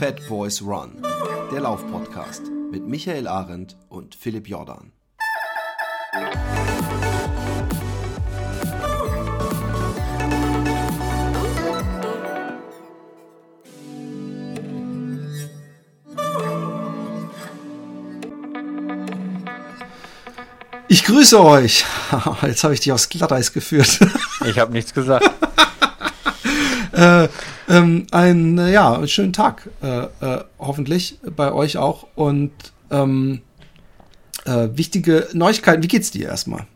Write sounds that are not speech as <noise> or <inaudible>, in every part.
Fat Boys Run, der Laufpodcast mit Michael Arendt und Philipp Jordan. Ich grüße euch. <laughs> Jetzt habe ich dich aufs Glatteis geführt. Ich habe nichts gesagt. <laughs> <laughs> äh, ähm, einen äh, ja, schönen Tag, äh, äh, hoffentlich bei euch auch. Und ähm, äh, wichtige Neuigkeiten. Wie geht's dir erstmal?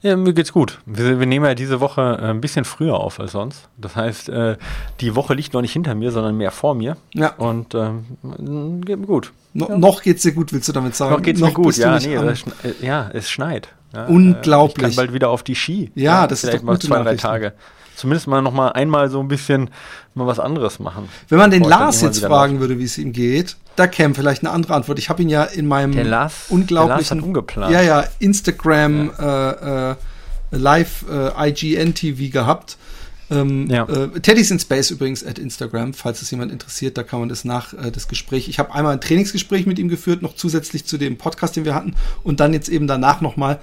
Ja, mir geht's gut. Wir, wir, nehmen ja diese Woche äh, ein bisschen früher auf als sonst. Das heißt, äh, die Woche liegt noch nicht hinter mir, sondern mehr vor mir. Ja. Und ähm, geht mir gut. No, ja. Noch geht's dir gut, willst du damit sagen? Noch geht's noch mir gut, ja, nee, das, ja, es schneit. Ja, Unglaublich. Ich kann bald wieder auf die Ski. Ja, das Vielleicht ist doch mal zwei, drei Tage zumindest mal noch mal einmal so ein bisschen mal was anderes machen. Wenn man den Lars jetzt fragen würde, wie es ihm geht, da käme vielleicht eine andere Antwort. Ich habe ihn ja in meinem der Lars, unglaublichen, der umgeplant. ja ja Instagram ja. Äh, äh, Live äh, IGN TV gehabt. Ähm, ja. äh, Teddy's in Space übrigens at Instagram, falls es jemand interessiert, da kann man das nach äh, das Gespräch. Ich habe einmal ein Trainingsgespräch mit ihm geführt, noch zusätzlich zu dem Podcast, den wir hatten, und dann jetzt eben danach nochmal.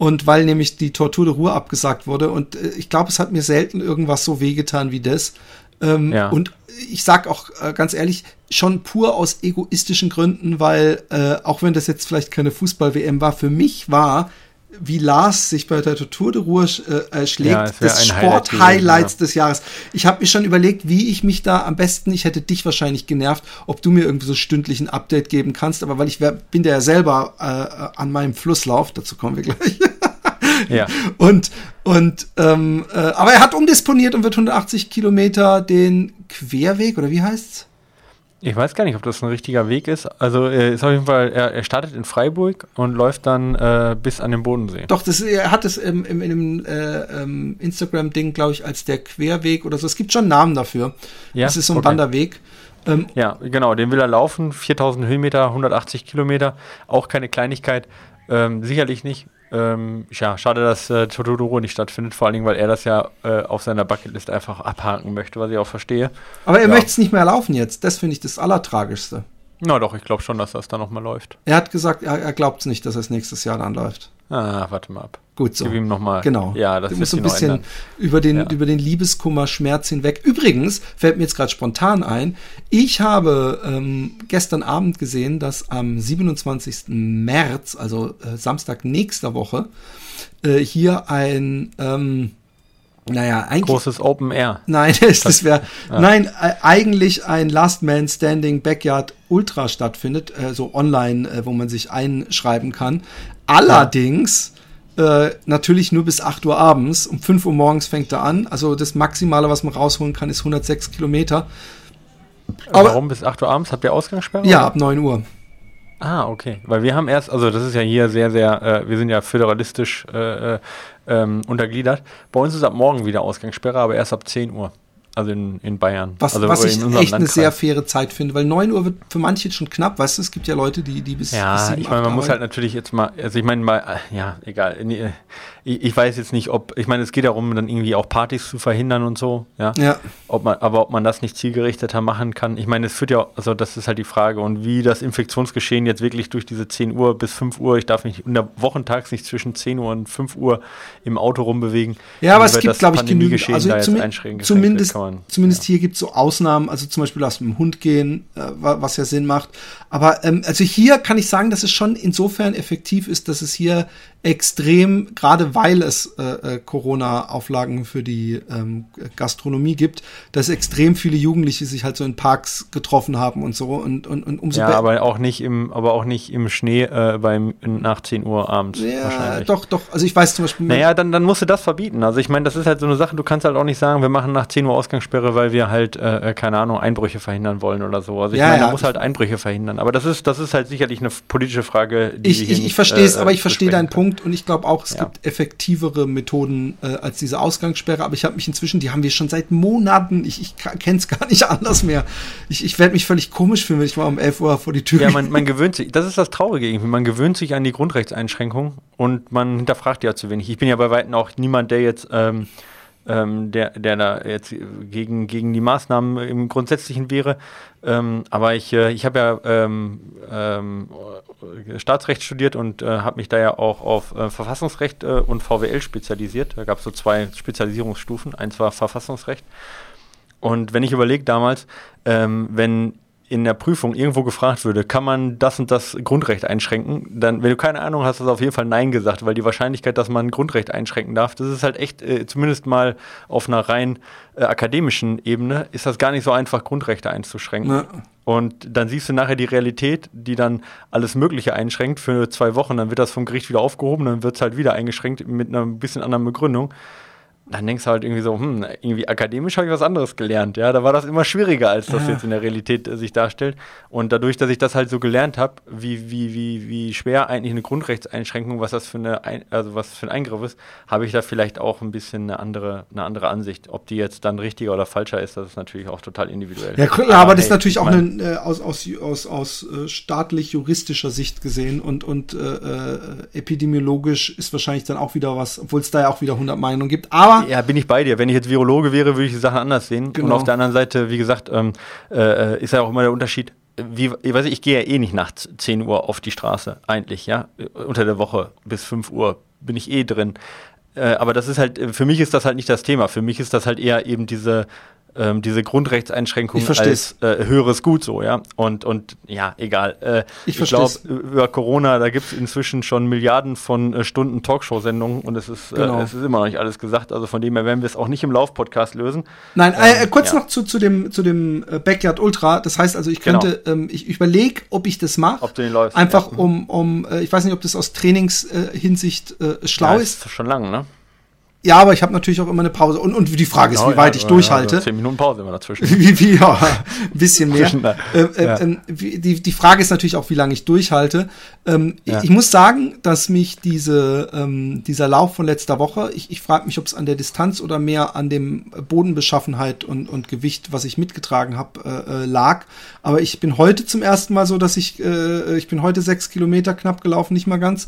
Und weil nämlich die Tortur de Ruhe abgesagt wurde und äh, ich glaube, es hat mir selten irgendwas so wehgetan wie das. Ähm, ja. Und ich sag auch äh, ganz ehrlich, schon pur aus egoistischen Gründen, weil äh, auch wenn das jetzt vielleicht keine Fußball-WM war, für mich war wie Lars sich bei der Tour de Ruhe äh, schlägt, ja, des Sport-Highlights ja. des Jahres. Ich habe mir schon überlegt, wie ich mich da am besten, ich hätte dich wahrscheinlich genervt, ob du mir irgendwie so stündlich ein Update geben kannst, aber weil ich wär, bin ja selber äh, an meinem Flusslauf, dazu kommen wir gleich. <laughs> ja. Und, und ähm, äh, aber er hat umdisponiert und wird 180 Kilometer den Querweg, oder wie heißt's? Ich weiß gar nicht, ob das ein richtiger Weg ist. Also äh, ist auf jeden Fall, er, er startet in Freiburg und läuft dann äh, bis an den Bodensee. Doch, das, er hat es im, im, in einem äh, ähm, Instagram-Ding, glaube ich, als der Querweg oder so. Es gibt schon Namen dafür. Ja? Das ist so ein okay. Wanderweg. Ähm, ja, genau, den will er laufen. 4000 Höhenmeter, 180 Kilometer. Auch keine Kleinigkeit. Ähm, sicherlich nicht. Ähm, ja, schade, dass äh, Totodoro nicht stattfindet, vor allen Dingen, weil er das ja äh, auf seiner Bucketlist einfach abhaken möchte, was ich auch verstehe. Aber er ja. möchte es nicht mehr laufen jetzt. Das finde ich das Allertragischste. Na doch, ich glaube schon, dass das dann nochmal läuft. Er hat gesagt, er, er glaubt es nicht, dass es nächstes Jahr dann läuft. Ah, warte mal ab. Gut so. Gib ihm noch mal. Genau. Ja, das du musst so ein bisschen über den, ja. über den Liebeskummer, Schmerz hinweg. Übrigens, fällt mir jetzt gerade spontan ein, ich habe ähm, gestern Abend gesehen, dass am 27. März, also äh, Samstag nächster Woche, äh, hier ein ähm, naja, eigentlich. Großes Open Air. Nein, <laughs> das, das wäre. Ja. Nein, äh, eigentlich ein Last Man Standing Backyard Ultra stattfindet, äh, so online, äh, wo man sich einschreiben kann. Allerdings äh, natürlich nur bis 8 Uhr abends. Um 5 Uhr morgens fängt er an. Also das Maximale, was man rausholen kann, ist 106 Kilometer. Aber, Warum bis 8 Uhr abends? Habt ihr Ausgangssperre? Ja, ab 9 Uhr. Ah, okay. Weil wir haben erst, also das ist ja hier sehr, sehr, äh, wir sind ja föderalistisch äh, äh ähm, untergliedert. Bei uns ist ab morgen wieder Ausgangssperre, aber erst ab 10 Uhr. Also in, in Bayern. Was, also was ich echt Landkreis. eine sehr faire Zeit finde, weil 9 Uhr wird für manche schon knapp, weißt du, es gibt ja Leute, die, die bis. Ja, bis 7, ich meine, man muss halt natürlich jetzt mal, also ich meine mal, ja, egal. Ich, ich, weiß jetzt nicht, ob, ich meine, es geht darum, dann irgendwie auch Partys zu verhindern und so, ja. Ja. Ob man, aber ob man das nicht zielgerichteter machen kann. Ich meine, es führt ja, also das ist halt die Frage. Und wie das Infektionsgeschehen jetzt wirklich durch diese 10 Uhr bis 5 Uhr, ich darf mich unter Wochentags nicht zwischen 10 Uhr und 5 Uhr im Auto rumbewegen. Ja, aber es gibt, glaube ich, genügend. Also zum, zumindest, zumindest ja. hier gibt es so Ausnahmen, also zum Beispiel lass mit dem Hund gehen, äh, was ja Sinn macht. Aber ähm, also hier kann ich sagen, dass es schon insofern effektiv ist, dass es hier extrem, gerade weil es äh, äh, Corona-Auflagen für die ähm, Gastronomie gibt, dass extrem viele Jugendliche sich halt so in Parks getroffen haben und so und, und, und umso Ja, aber auch nicht im, aber auch nicht im Schnee äh, beim nach 10 Uhr abends. Ja, wahrscheinlich. doch, doch. Also ich weiß zum Beispiel. Naja, dann, dann musst du das verbieten. Also ich meine, das ist halt so eine Sache, du kannst halt auch nicht sagen, wir machen nach 10 Uhr Ausgangssperre, weil wir halt, äh, äh, keine Ahnung, Einbrüche verhindern wollen oder so. Also ich ja, meine, ja. man muss halt Einbrüche verhindern. Aber das ist, das ist halt sicherlich eine politische Frage, die Ich, ich, ich verstehe es, äh, aber ich verstehe deinen Punkt und ich glaube auch, es ja. gibt effektivere Methoden äh, als diese Ausgangssperre. Aber ich habe mich inzwischen, die haben wir schon seit Monaten, ich, ich kenne es gar nicht <laughs> anders mehr. Ich, ich werde mich völlig komisch fühlen, wenn ich mal um 11 Uhr vor die Tür Ja, man, man gewöhnt sich, das ist das Traurige irgendwie, man gewöhnt sich an die Grundrechtseinschränkung und man hinterfragt ja zu wenig. Ich bin ja bei Weitem auch niemand, der jetzt ähm, ähm, der, der da jetzt gegen, gegen die Maßnahmen im Grundsätzlichen wäre. Ähm, aber ich, äh, ich habe ja ähm, ähm, Staatsrecht studiert und äh, habe mich da ja auch auf äh, Verfassungsrecht äh, und VWL spezialisiert. Da gab es so zwei Spezialisierungsstufen. Eins war Verfassungsrecht. Und wenn ich überlege damals, ähm, wenn in der Prüfung irgendwo gefragt würde, kann man das und das Grundrecht einschränken, dann, wenn du keine Ahnung hast, hast du auf jeden Fall Nein gesagt, weil die Wahrscheinlichkeit, dass man ein Grundrecht einschränken darf, das ist halt echt, äh, zumindest mal auf einer rein äh, akademischen Ebene, ist das gar nicht so einfach, Grundrechte einzuschränken. Ja. Und dann siehst du nachher die Realität, die dann alles Mögliche einschränkt für zwei Wochen, dann wird das vom Gericht wieder aufgehoben, dann wird es halt wieder eingeschränkt mit einer bisschen anderen Begründung dann denkst du halt irgendwie so, hm, irgendwie akademisch habe ich was anderes gelernt. Ja, da war das immer schwieriger, als das ja. jetzt in der Realität äh, sich darstellt. Und dadurch, dass ich das halt so gelernt habe, wie, wie, wie, wie schwer eigentlich eine Grundrechtseinschränkung, was das für eine, ein, also was für ein Eingriff ist, habe ich da vielleicht auch ein bisschen eine andere, eine andere Ansicht. Ob die jetzt dann richtiger oder falscher ist, das ist natürlich auch total individuell. Ja, klar, aber, aber das ist natürlich auch eine, äh, aus, aus, aus, aus äh, staatlich-juristischer Sicht gesehen und, und äh, äh, epidemiologisch ist wahrscheinlich dann auch wieder was, obwohl es da ja auch wieder 100 Meinungen gibt. Aber ja, bin ich bei dir. Wenn ich jetzt Virologe wäre, würde ich die Sachen anders sehen. Genau. Und auf der anderen Seite, wie gesagt, ähm, äh, ist ja auch immer der Unterschied. Wie, ich weiß nicht, ich gehe ja eh nicht nachts 10 Uhr auf die Straße, eigentlich, ja. Unter der Woche bis 5 Uhr bin ich eh drin. Äh, aber das ist halt, für mich ist das halt nicht das Thema. Für mich ist das halt eher eben diese ähm, diese Grundrechtseinschränkungen als äh, höheres Gut so, ja. Und, und ja, egal. Äh, ich, ich glaube, über Corona, da gibt es inzwischen schon Milliarden von äh, Stunden Talkshow-Sendungen und es ist, äh, genau. es ist immer noch nicht alles gesagt. Also von dem her werden wir es auch nicht im Lauf-Podcast lösen. Nein, äh, ähm, kurz ja. noch zu, zu dem, zu dem äh, Backyard Ultra. Das heißt also, ich könnte, genau. ähm, ich überlege, ob ich das mache. Ob du den läufst. Einfach ja. um, um ich weiß nicht, ob das aus Trainingshinsicht schlau ja, ist. ist. Schon lange, ne? Ja, aber ich habe natürlich auch immer eine Pause. Und, und die Frage genau, ist, wie weit ja, ich durchhalte. Also zehn Minuten Pause immer dazwischen. <laughs> Wie, wie, ja, ein bisschen mehr. äh, äh, ja. äh, die, die Frage ist natürlich auch, wie lange ich durchhalte. Ähm, ja. ich, ich, muss sagen, dass mich diese, ähm, dieser Lauf von letzter Woche, ich, ich frage mich, ob es an der Distanz oder mehr an dem Bodenbeschaffenheit und, und Gewicht, was ich mitgetragen habe, äh, äh, lag. Aber ich bin heute zum ersten Mal so, dass ich, äh, ich bin heute sechs Kilometer knapp gelaufen, nicht mal ganz.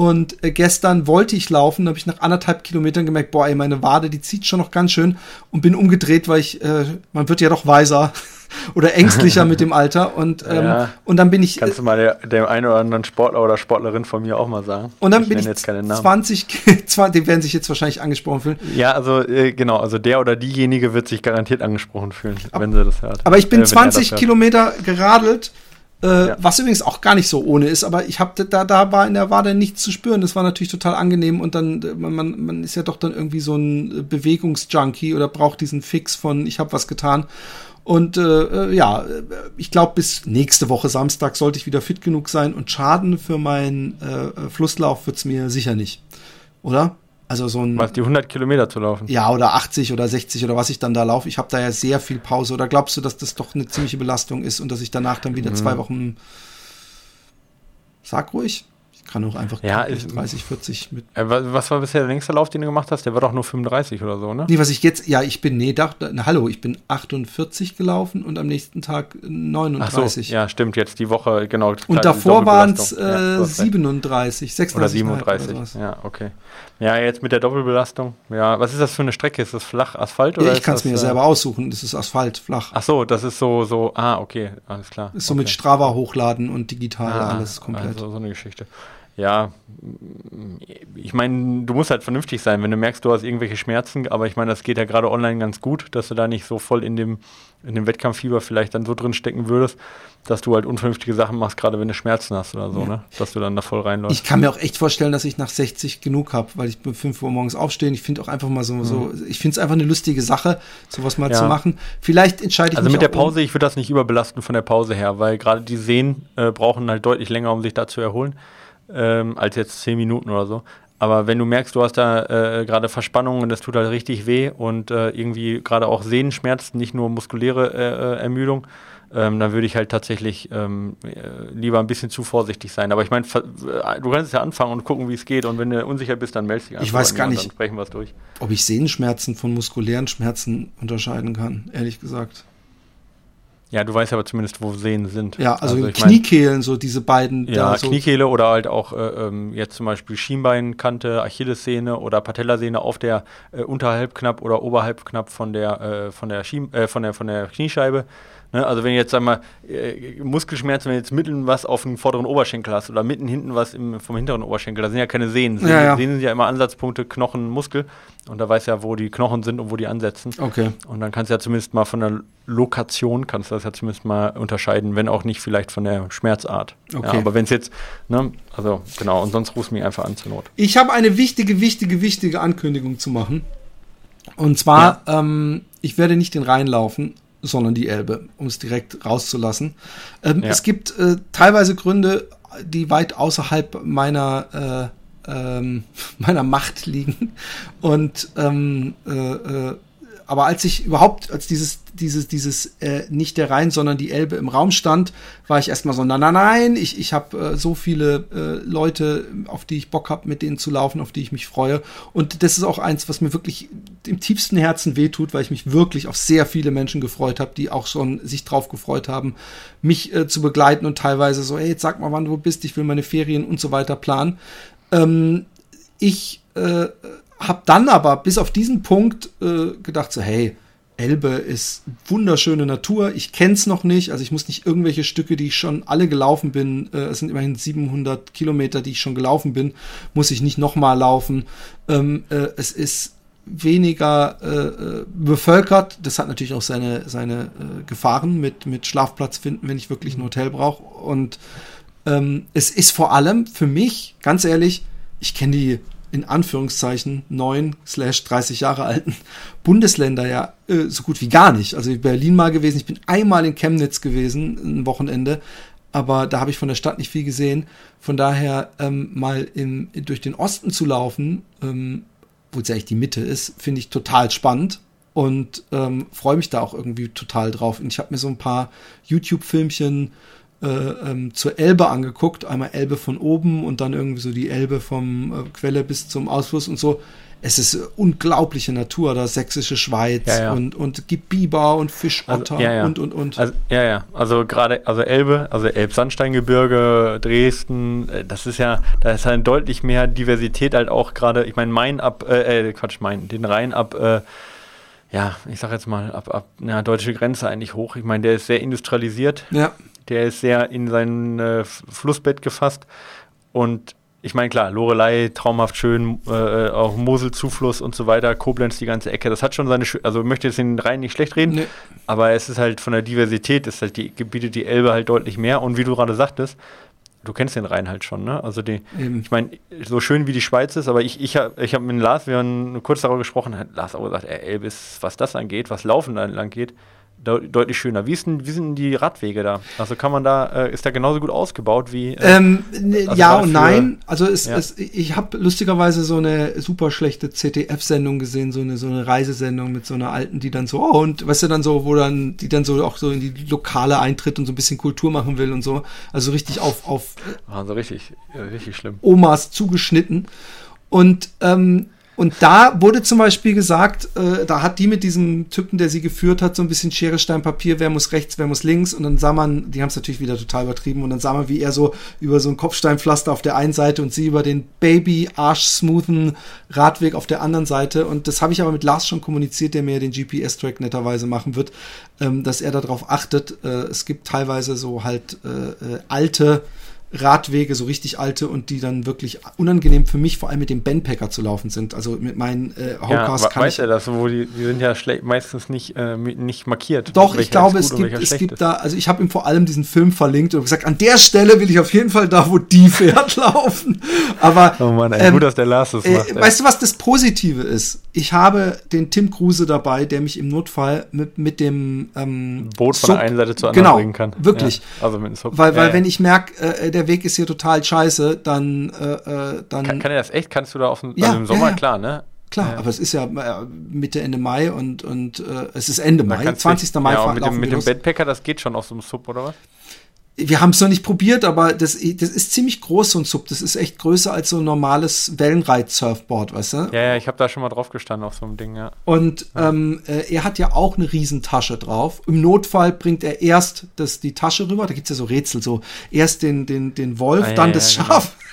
Und äh, gestern wollte ich laufen, habe ich nach anderthalb Kilometern gemerkt, boah, ey, meine Wade, die zieht schon noch ganz schön und bin umgedreht, weil ich, äh, man wird ja doch weiser <laughs> oder ängstlicher mit dem Alter und <laughs> ähm, ja. und dann bin ich. Kannst du mal dem einen oder anderen Sportler oder Sportlerin von mir auch mal sagen? Und dann ich bin ich jetzt keine Namen. 20, <laughs> die werden sich jetzt wahrscheinlich angesprochen fühlen. Ja, also äh, genau, also der oder diejenige wird sich garantiert angesprochen fühlen, Ab, wenn sie das hört. Aber ich bin äh, 20 Kilometer geradelt äh, ja. Was übrigens auch gar nicht so ohne ist, aber ich habe da, da war in der Wade nichts zu spüren. Das war natürlich total angenehm und dann, äh, man, man ist ja doch dann irgendwie so ein Bewegungsjunkie oder braucht diesen Fix von, ich habe was getan. Und äh, äh ja, ich glaube, bis nächste Woche Samstag sollte ich wieder fit genug sein und Schaden für meinen äh, Flusslauf wird's mir sicher nicht. Oder? Also so ein. Was, die 100 Kilometer zu laufen? Ja, oder 80 oder 60 oder was ich dann da laufe. Ich habe da ja sehr viel Pause. Oder glaubst du, dass das doch eine ziemliche Belastung ist und dass ich danach dann wieder mhm. zwei Wochen. Sag ruhig kann auch einfach ja, 30, 40 mit. Äh, was war bisher der längste Lauf, den du gemacht hast? Der war doch nur 35 oder so, ne? Nee, was ich jetzt, ja, ich bin, nee, da, na, hallo, ich bin 48 gelaufen und am nächsten Tag 39. Ach so, ja, stimmt, jetzt die Woche, genau. Und davor waren es äh, ja, 37, 36. Oder 37, oder ja, okay. Ja, jetzt mit der Doppelbelastung. Ja, was ist das für eine Strecke? Ist das flach Asphalt oder? Ja, ich kann es mir äh, selber aussuchen. Das ist Asphalt, flach. Ach so, das ist so, so, ah, okay, alles klar. Ist so okay. mit Strava hochladen und digital ah, alles komplett. Also so eine Geschichte ja, ich meine, du musst halt vernünftig sein, wenn du merkst, du hast irgendwelche Schmerzen, aber ich meine, das geht ja gerade online ganz gut, dass du da nicht so voll in dem, in dem Wettkampffieber vielleicht dann so drin stecken würdest, dass du halt unvernünftige Sachen machst, gerade wenn du Schmerzen hast oder so, ja. ne? Dass du dann da voll reinläufst. Ich kann mir auch echt vorstellen, dass ich nach 60 genug habe, weil ich bin 5 Uhr morgens aufstehen. Ich finde auch einfach mal so, mhm. so ich finde es einfach eine lustige Sache, sowas mal ja. zu machen. Vielleicht entscheide ich Also mit der Pause, um ich würde das nicht überbelasten von der Pause her, weil gerade die Sehnen äh, brauchen halt deutlich länger, um sich da zu erholen ähm, als jetzt zehn Minuten oder so. Aber wenn du merkst, du hast da äh, gerade Verspannungen und das tut halt richtig weh und äh, irgendwie gerade auch Sehnenschmerzen, nicht nur muskuläre äh, äh Ermüdung, ähm, dann würde ich halt tatsächlich ähm, äh, lieber ein bisschen zu vorsichtig sein. Aber ich meine, äh, du kannst ja anfangen und gucken, wie es geht. Und wenn du unsicher bist, dann meldest dich einfach. Ich weiß gar nicht, sprechen wir es durch. ob ich Sehnenschmerzen von muskulären Schmerzen unterscheiden kann, ehrlich gesagt. Ja, du weißt aber zumindest, wo Seen sind. Ja, also, also Kniekehlen, mein, so diese beiden. Ja, so Kniekehle oder halt auch äh, ähm, jetzt zum Beispiel Schienbeinkante, Achillessehne oder Patellasehne auf der äh, unterhalb knapp oder oberhalb knapp von der, äh, von, der Schien, äh, von, der, von der Kniescheibe. Ne? Also wenn jetzt, sag mal, äh, Muskelschmerzen, wenn du jetzt mitten was auf dem vorderen Oberschenkel hast oder mitten hinten was im, vom hinteren Oberschenkel, da sind ja keine Sehnen. Sehnen, ja, ja. Sehnen sind ja immer Ansatzpunkte Knochen, Muskel. Und da weißt du ja, wo die Knochen sind und wo die ansetzen. Okay. Und dann kannst du ja zumindest mal von der Lokation, kannst du das ja zumindest mal unterscheiden, wenn auch nicht vielleicht von der Schmerzart. Okay. Ja, aber wenn es jetzt, ne, also genau, und sonst rufst du mich einfach an zur Not. Ich habe eine wichtige, wichtige, wichtige Ankündigung zu machen. Und zwar, ja. ähm, ich werde nicht den Rhein laufen, sondern die Elbe, um es direkt rauszulassen. Ähm, ja. Es gibt äh, teilweise Gründe, die weit außerhalb meiner, äh, ähm, <laughs> meiner Macht liegen. Und ähm, äh, äh aber als ich überhaupt, als dieses, dieses, dieses äh, nicht der Rhein, sondern die Elbe im Raum stand, war ich erstmal so, nein, nein, nein, ich, ich habe äh, so viele äh, Leute, auf die ich Bock habe, mit denen zu laufen, auf die ich mich freue. Und das ist auch eins, was mir wirklich im tiefsten Herzen wehtut, weil ich mich wirklich auf sehr viele Menschen gefreut habe, die auch schon sich drauf gefreut haben, mich äh, zu begleiten und teilweise so, hey, jetzt sag mal, wann du bist, ich will meine Ferien und so weiter planen. Ähm, ich äh, habe dann aber bis auf diesen Punkt äh, gedacht, so, hey, Elbe ist wunderschöne Natur. Ich kenn's noch nicht, also ich muss nicht irgendwelche Stücke, die ich schon alle gelaufen bin, äh, es sind immerhin 700 Kilometer, die ich schon gelaufen bin, muss ich nicht nochmal laufen. Ähm, äh, es ist weniger äh, äh, bevölkert. Das hat natürlich auch seine, seine äh, Gefahren mit, mit Schlafplatz finden, wenn ich wirklich ein Hotel brauche. Und ähm, es ist vor allem für mich, ganz ehrlich, ich kenne die in Anführungszeichen neun slash 30 Jahre alten Bundesländer ja äh, so gut wie gar nicht. Also in Berlin mal gewesen, ich bin einmal in Chemnitz gewesen, ein Wochenende, aber da habe ich von der Stadt nicht viel gesehen. Von daher ähm, mal im, durch den Osten zu laufen, ähm, wo es ja eigentlich die Mitte ist, finde ich total spannend und ähm, freue mich da auch irgendwie total drauf. Und ich habe mir so ein paar YouTube-Filmchen äh, ähm, zur Elbe angeguckt. Einmal Elbe von oben und dann irgendwie so die Elbe vom äh, Quelle bis zum Ausfluss und so. Es ist unglaubliche Natur, da sächsische Schweiz ja, ja. und und gibt Biber und Fischotter also, ja, und und und. Also, ja, ja. Also gerade, also Elbe, also Elbsandsteingebirge, Dresden, äh, das ist ja, da ist halt deutlich mehr Diversität halt auch gerade. Ich meine, Main ab, äh, äh, Quatsch, Main, den Rhein ab. Äh, ja, ich sag jetzt mal, ab, ab na, deutsche Grenze eigentlich hoch. Ich meine, der ist sehr industrialisiert. Ja. Der ist sehr in sein äh, Flussbett gefasst. Und ich meine, klar, Lorelei, traumhaft schön, äh, auch Moselzufluss und so weiter, Koblenz, die ganze Ecke, das hat schon seine, Sch also ich möchte jetzt den Rhein nicht schlecht reden, nee. aber es ist halt von der Diversität, ist halt die, bietet die Elbe halt deutlich mehr und wie du gerade sagtest, du kennst den Rhein halt schon, ne? Also die, Eben. ich meine, so schön wie die Schweiz ist, aber ich, ich habe ich hab mit Lars, wir haben kurz darüber gesprochen, hat Lars auch gesagt, ey, Elbe ist, was das angeht, was Laufen angeht, deut deutlich schöner. Wie, ist denn, wie sind die Radwege da? Also kann man da, äh, ist da genauso gut ausgebaut wie. Äh, ähm, also ja und nein. Also es, ja. es, ich habe lustigerweise so eine super schlechte ZDF-Sendung gesehen, so eine, so eine Reisesendung mit so einer alten, die dann so, oh, und weißt du dann so, wo dann, die dann so auch so in die Lokale eintritt und so ein bisschen Kultur machen will und so. Also richtig auf, auf also richtig, richtig schlimm. Omas zugeschnitten. Und ähm, und da wurde zum Beispiel gesagt, äh, da hat die mit diesem Typen, der sie geführt hat, so ein bisschen Schere, Stein, Papier, wer muss rechts, wer muss links. Und dann sah man, die haben es natürlich wieder total übertrieben, und dann sah man, wie er so über so ein Kopfsteinpflaster auf der einen Seite und sie über den Baby-Arsch-smoothen Radweg auf der anderen Seite. Und das habe ich aber mit Lars schon kommuniziert, der mir den GPS-Track netterweise machen wird, ähm, dass er darauf achtet. Äh, es gibt teilweise so halt äh, äh alte Radwege, so richtig alte und die dann wirklich unangenehm für mich, vor allem mit dem Bandpacker zu laufen sind. Also mit meinen äh, Hawkers ja, kann weiß ich. Ja, das, wo die, die sind ja meistens nicht, äh, nicht markiert. Doch, ich glaube, es gibt, es gibt da, also ich habe ihm vor allem diesen Film verlinkt und gesagt, an der Stelle will ich auf jeden Fall da, wo die <laughs> fährt, laufen. Aber oh Mann, ey, ähm, gut, dass der Lars das äh, macht. Weißt du, was das Positive ist? Ich habe den Tim Kruse dabei, der mich im Notfall mit, mit dem ähm, Boot von Sub, der einen Seite zur anderen genau, bringen kann. Wirklich. Ja, also mit Sub. Weil, weil ja, wenn ich merke, äh, der der Weg ist hier total scheiße, dann, äh, äh, dann. Kann, kann er das echt? Kannst du da auf dem, ja, also im Sommer, ja, klar, ne? Klar, ja. aber es ist ja äh, Mitte, Ende Mai und, und äh, es ist Ende Mai, 20. Mai. Ja, mit dem, mit dem Backpacker, das geht schon auf so einem Sub, oder was? Wir haben es noch nicht probiert, aber das, das ist ziemlich groß, so ein Sub. Das ist echt größer als so ein normales Wellenreit-Surfboard, weißt du? Ja, ja, ich habe da schon mal drauf gestanden auf so einem Ding, ja. Und ja. Ähm, äh, er hat ja auch eine Riesentasche drauf. Im Notfall bringt er erst das, die Tasche rüber, da gibt's ja so Rätsel, so erst den, den, den Wolf, ah, dann ja, das Schaf. Genau.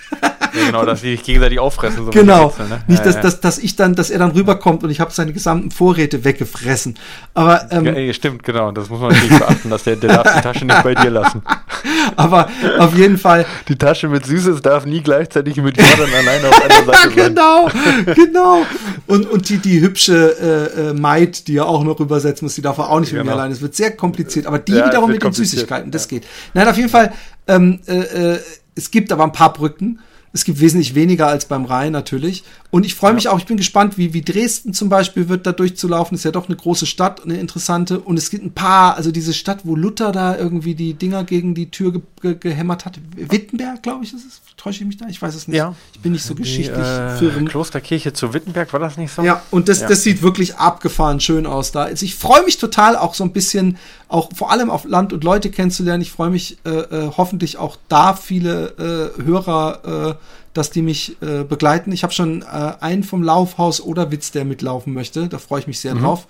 Ja, genau, dass sie sich gegenseitig auffressen. So genau. Wechsel, ne? Nicht, dass, ja, dass, dass ich dann, dass er dann rüberkommt und ich habe seine gesamten Vorräte weggefressen. Aber ähm, ja, stimmt, genau. Das muss man natürlich beachten, dass der, der darf die Tasche nicht bei dir lassen. <laughs> Aber auf jeden Fall. Die Tasche mit Süßes darf nie gleichzeitig mit Jordan <laughs> alleine auf einer Seite sein. genau, genau. Und, und die, die hübsche äh, äh, Maid, die er auch noch übersetzen muss, die darf er auch nicht genau. mit mir allein. Es wird sehr kompliziert. Aber die ja, wiederum mit den Süßigkeiten, das geht. Nein, auf jeden Fall. Ähm, äh, äh, es gibt aber ein paar Brücken es gibt wesentlich weniger als beim Rhein natürlich. Und ich freue mich ja. auch, ich bin gespannt, wie, wie Dresden zum Beispiel wird da durchzulaufen. Ist ja doch eine große Stadt, eine interessante. Und es gibt ein paar, also diese Stadt, wo Luther da irgendwie die Dinger gegen die Tür ge ge gehämmert hat. Wittenberg, glaube ich, ist es. Täusche ich mich da? Ich weiß es nicht. Ja. Ich bin nicht so geschichtlich die, äh, Klosterkirche zu Wittenberg, war das nicht so? Ja, und das, ja. das sieht wirklich abgefahren schön aus da. Also ich freue mich total auch so ein bisschen, auch vor allem auf Land und Leute kennenzulernen. Ich freue mich äh, äh, hoffentlich auch da viele äh, Hörer äh, dass die mich äh, begleiten. Ich habe schon äh, einen vom Laufhaus oder Witz, der mitlaufen möchte. Da freue ich mich sehr mhm. drauf.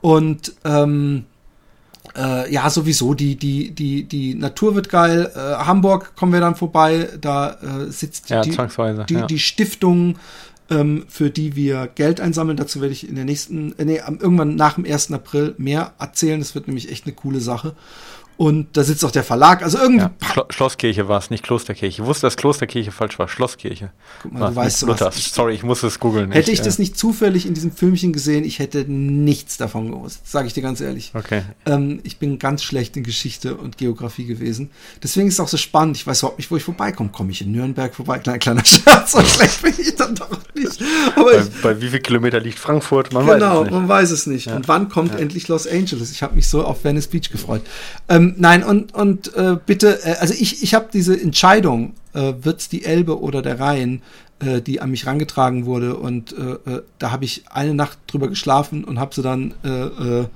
Und ähm, äh, ja, sowieso, die, die, die, die Natur wird geil. Äh, Hamburg kommen wir dann vorbei. Da äh, sitzt ja, die, die, ja. die Stiftung, ähm, für die wir Geld einsammeln. Dazu werde ich in der nächsten, äh, nee, irgendwann nach dem 1. April mehr erzählen. Das wird nämlich echt eine coole Sache. Und da sitzt auch der Verlag. Also irgendwie. Ja, Schlo Schlosskirche war es, nicht Klosterkirche. Ich wusste, dass Klosterkirche falsch war. Schlosskirche. Guck mal, du weißt Luther. Was. Sorry, ich muss es googeln. Hätte ich, ich das nicht zufällig in diesem Filmchen gesehen, ich hätte nichts davon gewusst. Sage ich dir ganz ehrlich. Okay. Ähm, ich bin ganz schlecht in Geschichte und Geografie gewesen. Deswegen ist es auch so spannend. Ich weiß überhaupt nicht, wo ich vorbeikomme. Komme ich in Nürnberg vorbei? Kleiner, kleiner <laughs> Scherz. So schlecht bin ich dann doch nicht. Aber bei, ich, bei wie viel Kilometer liegt Frankfurt? Man genau, weiß es nicht. man weiß es nicht. Ja. Und wann kommt ja. endlich Los Angeles? Ich habe mich so auf Venice Beach gefreut. Ähm, nein, und, und äh, bitte, äh, also ich, ich habe diese Entscheidung, äh, wird's die Elbe oder der Rhein, äh, die an mich rangetragen wurde und äh, äh, da habe ich eine Nacht drüber geschlafen und habe sie dann äh, äh,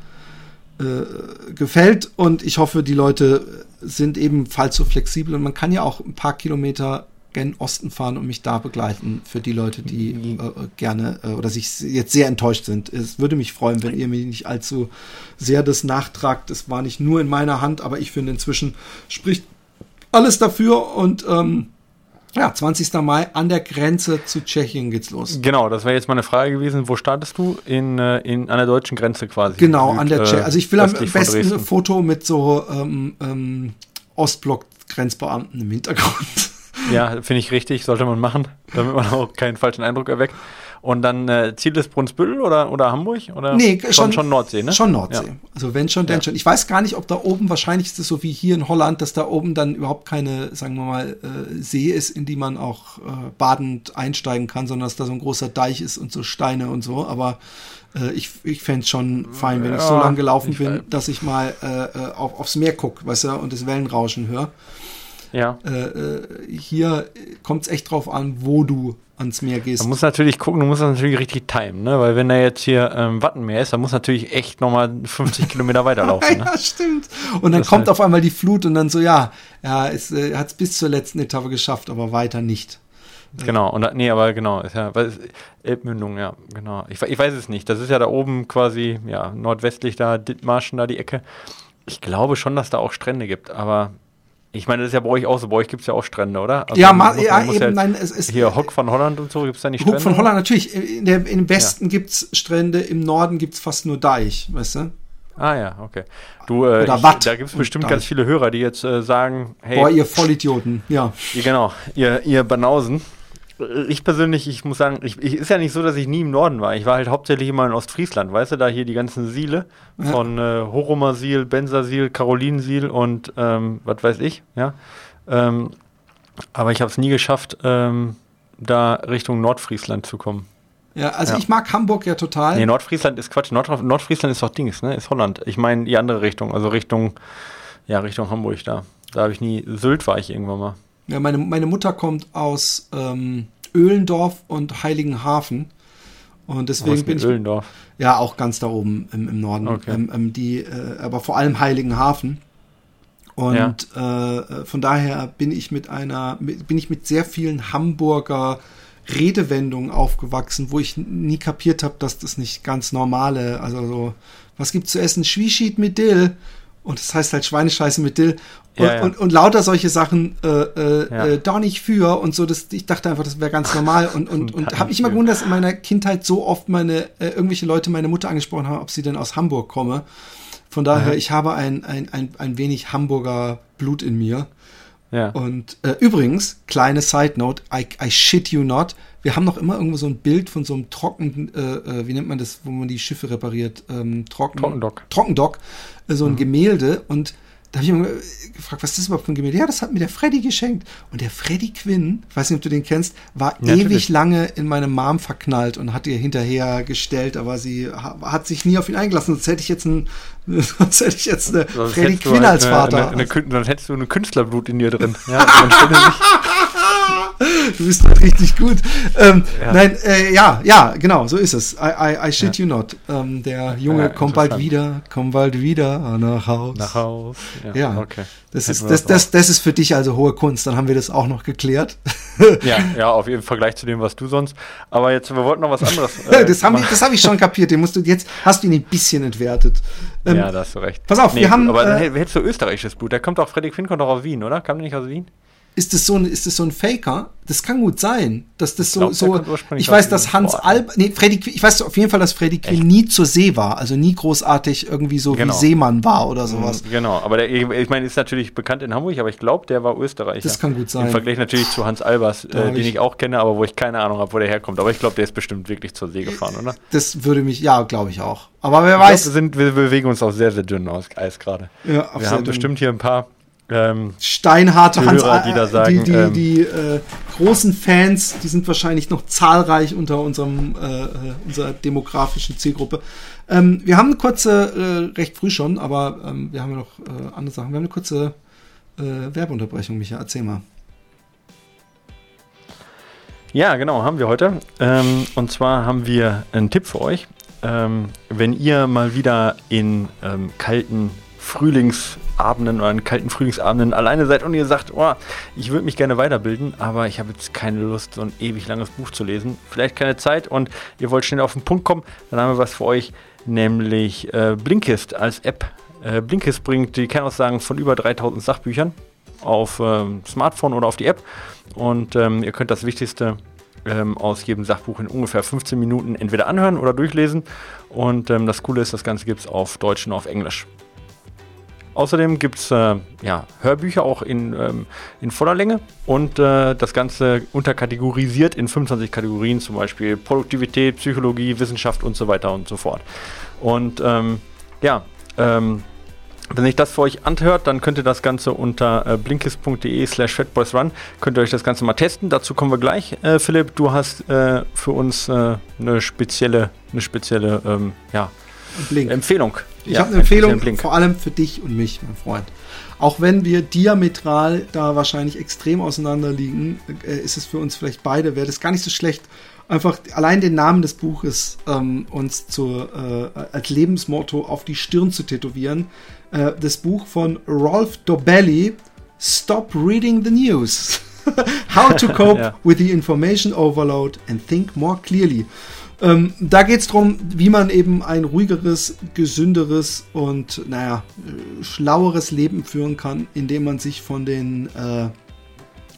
äh, gefällt und ich hoffe, die Leute sind ebenfalls so flexibel und man kann ja auch ein paar Kilometer gen Osten fahren und mich da begleiten für die Leute, die mhm. äh, gerne äh, oder sich jetzt sehr enttäuscht sind. Es würde mich freuen, wenn ihr mir nicht allzu sehr das nachtragt. Es war nicht nur in meiner Hand, aber ich finde inzwischen spricht alles dafür und ähm, ja, 20. Mai an der Grenze zu Tschechien geht's los. Genau, das wäre jetzt meine Frage gewesen. Wo startest du? In, äh, in, an der deutschen Grenze quasi. Genau, Süd, an der Tschechien. Also ich will am besten ein Foto mit so ähm, ähm, Ostblock-Grenzbeamten im Hintergrund. Ja, finde ich richtig, sollte man machen, damit man auch keinen falschen Eindruck erweckt. Und dann äh, Ziel ist Brunsbüttel oder, oder Hamburg? Oder nee, schon, schon Nordsee, ne? Schon Nordsee. Ja. Also wenn schon, dann ja. schon. Ich weiß gar nicht, ob da oben, wahrscheinlich ist es so wie hier in Holland, dass da oben dann überhaupt keine, sagen wir mal, äh, See ist, in die man auch äh, badend einsteigen kann, sondern dass da so ein großer Deich ist und so Steine und so. Aber äh, ich, ich fände es schon fein, wenn ja, ich so lange gelaufen bin, dass ich mal äh, äh, auf, aufs Meer gucke, weißt du, und das Wellenrauschen höre. Ja. Äh, äh, hier kommt es echt drauf an, wo du ans Meer gehst. Man muss natürlich gucken, du musst das natürlich richtig timen, ne? Weil wenn da jetzt hier ähm, Wattenmeer ist, dann muss natürlich echt nochmal 50 <laughs> Kilometer weiterlaufen. Ne? ja, stimmt. Und dann das kommt halt auf einmal die Flut und dann so, ja, ja, es äh, hat es bis zur letzten Etappe geschafft, aber weiter nicht. Genau, und nee, aber genau, ist ja, weil, Elbmündung, ja, genau. Ich, ich weiß es nicht. Das ist ja da oben quasi, ja, nordwestlich da, Dithmarschen da die Ecke. Ich glaube schon, dass da auch Strände gibt, aber ich meine, das ist ja bei euch auch so. Bei euch gibt es ja auch Strände, oder? Also ja, muss, ja eben, ja nein, es ist. Hier Hock von Holland und so, gibt es da nicht Strände? Hock von Holland, natürlich. In der, Im Westen ja. gibt es Strände, im Norden gibt es fast nur Deich, weißt du? Ah ja, okay. Du, äh, Oder ich, Watt da gibt es bestimmt ganz viele Hörer, die jetzt äh, sagen, hey. Boah, ihr Vollidioten, ja. <laughs> Ihr, genau, ihr, ihr Banausen ich persönlich, ich muss sagen, ich, ich, ist ja nicht so, dass ich nie im Norden war. Ich war halt hauptsächlich immer in Ostfriesland, weißt du, da hier die ganzen Siele von äh, Horomer-Siel, Bensersiel, Carolinensiel und ähm, was weiß ich, ja. Ähm, aber ich habe es nie geschafft, ähm, da Richtung Nordfriesland zu kommen. Ja, also ja. ich mag Hamburg ja total. Nee, Nordfriesland ist Quatsch. Nord Nordfriesland ist doch Dings, ne? Ist Holland. Ich meine die andere Richtung, also Richtung, ja, Richtung Hamburg da. Da habe ich nie, Sylt war ich irgendwann mal. Ja, meine, meine Mutter kommt aus ähm, Öhlendorf und Heiligenhafen. Und deswegen bin ich. Öhlendorf? Ja, auch ganz da oben im, im Norden. Okay. Ähm, ähm, die, äh, aber vor allem Heiligenhafen. Und ja. äh, von daher bin ich mit einer, bin ich mit sehr vielen Hamburger Redewendungen aufgewachsen, wo ich nie kapiert habe, dass das nicht ganz normale, also so, was gibt's zu essen? Schwieschied mit Dill. Und das heißt halt Schweinescheiße mit Dill. Und, ja, ja. und, und lauter solche Sachen äh, äh, ja. äh, da nicht für und so. Das, ich dachte einfach, das wäre ganz normal. Und, <laughs> und, und habe ich immer gewundert, dass in meiner Kindheit so oft meine äh, irgendwelche Leute meine Mutter angesprochen haben, ob sie denn aus Hamburg komme. Von daher, ich habe ein, ein, ein, ein wenig Hamburger Blut in mir. Ja. Und äh, übrigens, kleine Side Note, I, I shit you not, wir haben noch immer irgendwo so ein Bild von so einem Trocken, äh, äh, wie nennt man das, wo man die Schiffe repariert? Ähm, Trocken, Trockendock. Trockendock, äh, so ein mhm. Gemälde und da habe ich mal gefragt, was ist das überhaupt für ein Gemälde? Ja, das hat mir der Freddy geschenkt. Und der Freddy Quinn, weiß nicht, ob du den kennst, war ja, ewig lange in meine Mom verknallt und hat ihr hinterher gestellt, aber sie hat sich nie auf ihn eingelassen. Sonst hätte ich jetzt ein, <laughs> sonst hätte ich jetzt eine sonst Freddy Quinn als Vater. Eine, eine, dann hättest du eine Künstlerblut in dir drin. <laughs> Ja, man stelle sich du bist halt richtig gut. Ähm, ja. Nein, äh, ja, ja, genau, so ist es. I, I, I shit ja. you not. Ähm, der Junge ja, kommt bald wieder, kommt bald wieder nach Haus. Nach Haus. Ja, okay. Das ist, das, das, das ist für dich also hohe Kunst. Dann haben wir das auch noch geklärt. ja, ja, auf jeden Fall gleich zu dem, was du sonst. Aber jetzt, wir wollten noch was anderes. <laughs> Äh, das habe ich, hab ich schon kapiert. Den musst du jetzt, hast du ihn ein bisschen entwertet. Ähm, ja, da hast du recht. Pass auf, nee, wir haben. Aber äh, hättest du österreichisches Blut. Der kommt auch, Fredrik Finn kommt auch aus Wien, oder? Kam der nicht aus Wien? Ist das so ein, ist das so ein Faker? Das kann gut sein, dass das so, glaub, so, ich weiß, dass Hans Alb, nee, Freddy, ich weiß auf jeden Fall, dass Freddy Quinn nie zur See war, also nie großartig irgendwie so genau. wie Seemann war oder sowas. Mhm, genau, aber der, ich meine, ist natürlich bekannt in Hamburg, aber ich glaube, der war Österreicher. Das kann gut sein. Im Vergleich natürlich zu Hans Albers, äh, den ich, ich, auch kenne, aber wo ich keine Ahnung habe, wo der herkommt. Aber ich glaube, der ist bestimmt wirklich zur See gefahren, oder? Das würde mich, ja, glaube ich auch. Aber wer ich weiß. Glaub, wir, sind, wir bewegen uns auch sehr, sehr dünn aus Eis gerade. Ja, wir haben bestimmt hier ein paar ähm, steinharte Hörer, die da sagen, die, die, ähm, die äh, großen Fans, die sind wahrscheinlich noch zahlreich unter unserem äh, äh, unserer demografischen Zielgruppe. Ähm, wir haben eine kurze, äh, recht früh schon, aber ähm, wir haben ja noch äh, andere Sachen. Wir haben eine kurze äh, Werbeunterbrechung, Micha. Erzähl mal. Ja, genau, haben wir heute. Ähm, und zwar haben wir einen Tipp für euch. Ähm, wenn ihr mal wieder in ähm, kalten Frühlingsabenden oder an kalten Frühlingsabenden alleine seid und ihr sagt, oh, ich würde mich gerne weiterbilden, aber ich habe jetzt keine Lust, so ein ewig langes Buch zu lesen, vielleicht keine Zeit und ihr wollt schnell auf den Punkt kommen, dann haben wir was für euch, nämlich äh, Blinkist als App. Äh, Blinkist bringt die Kernaussagen von über 3000 Sachbüchern auf äh, Smartphone oder auf die App und ähm, ihr könnt das Wichtigste ähm, aus jedem Sachbuch in ungefähr 15 Minuten entweder anhören oder durchlesen. Und ähm, das Coole ist, das Ganze gibt es auf Deutsch und auf Englisch. Außerdem gibt es äh, ja, Hörbücher auch in, ähm, in voller Länge und äh, das Ganze unterkategorisiert in 25 Kategorien, zum Beispiel Produktivität, Psychologie, Wissenschaft und so weiter und so fort. Und ähm, ja, ähm, wenn sich das für euch anhört, dann könnt ihr das Ganze unter äh, blinkist.de slash fatboysrun, könnt ihr euch das Ganze mal testen. Dazu kommen wir gleich. Äh, Philipp, du hast äh, für uns äh, eine spezielle, eine spezielle ähm, ja. Empfehlung. Ich ja, habe eine Empfehlung, vor allem für dich und mich, mein Freund. Auch wenn wir diametral da wahrscheinlich extrem auseinander liegen, äh, ist es für uns vielleicht beide, wäre das gar nicht so schlecht, einfach allein den Namen des Buches ähm, uns zu, äh, als Lebensmotto auf die Stirn zu tätowieren. Äh, das Buch von Rolf Dobelli, Stop Reading the News. <laughs> How to <laughs> Cope ja. with the Information Overload and Think More Clearly. Ähm, da geht es darum, wie man eben ein ruhigeres, gesünderes und, naja, äh, schlaueres Leben führen kann, indem man sich von den äh,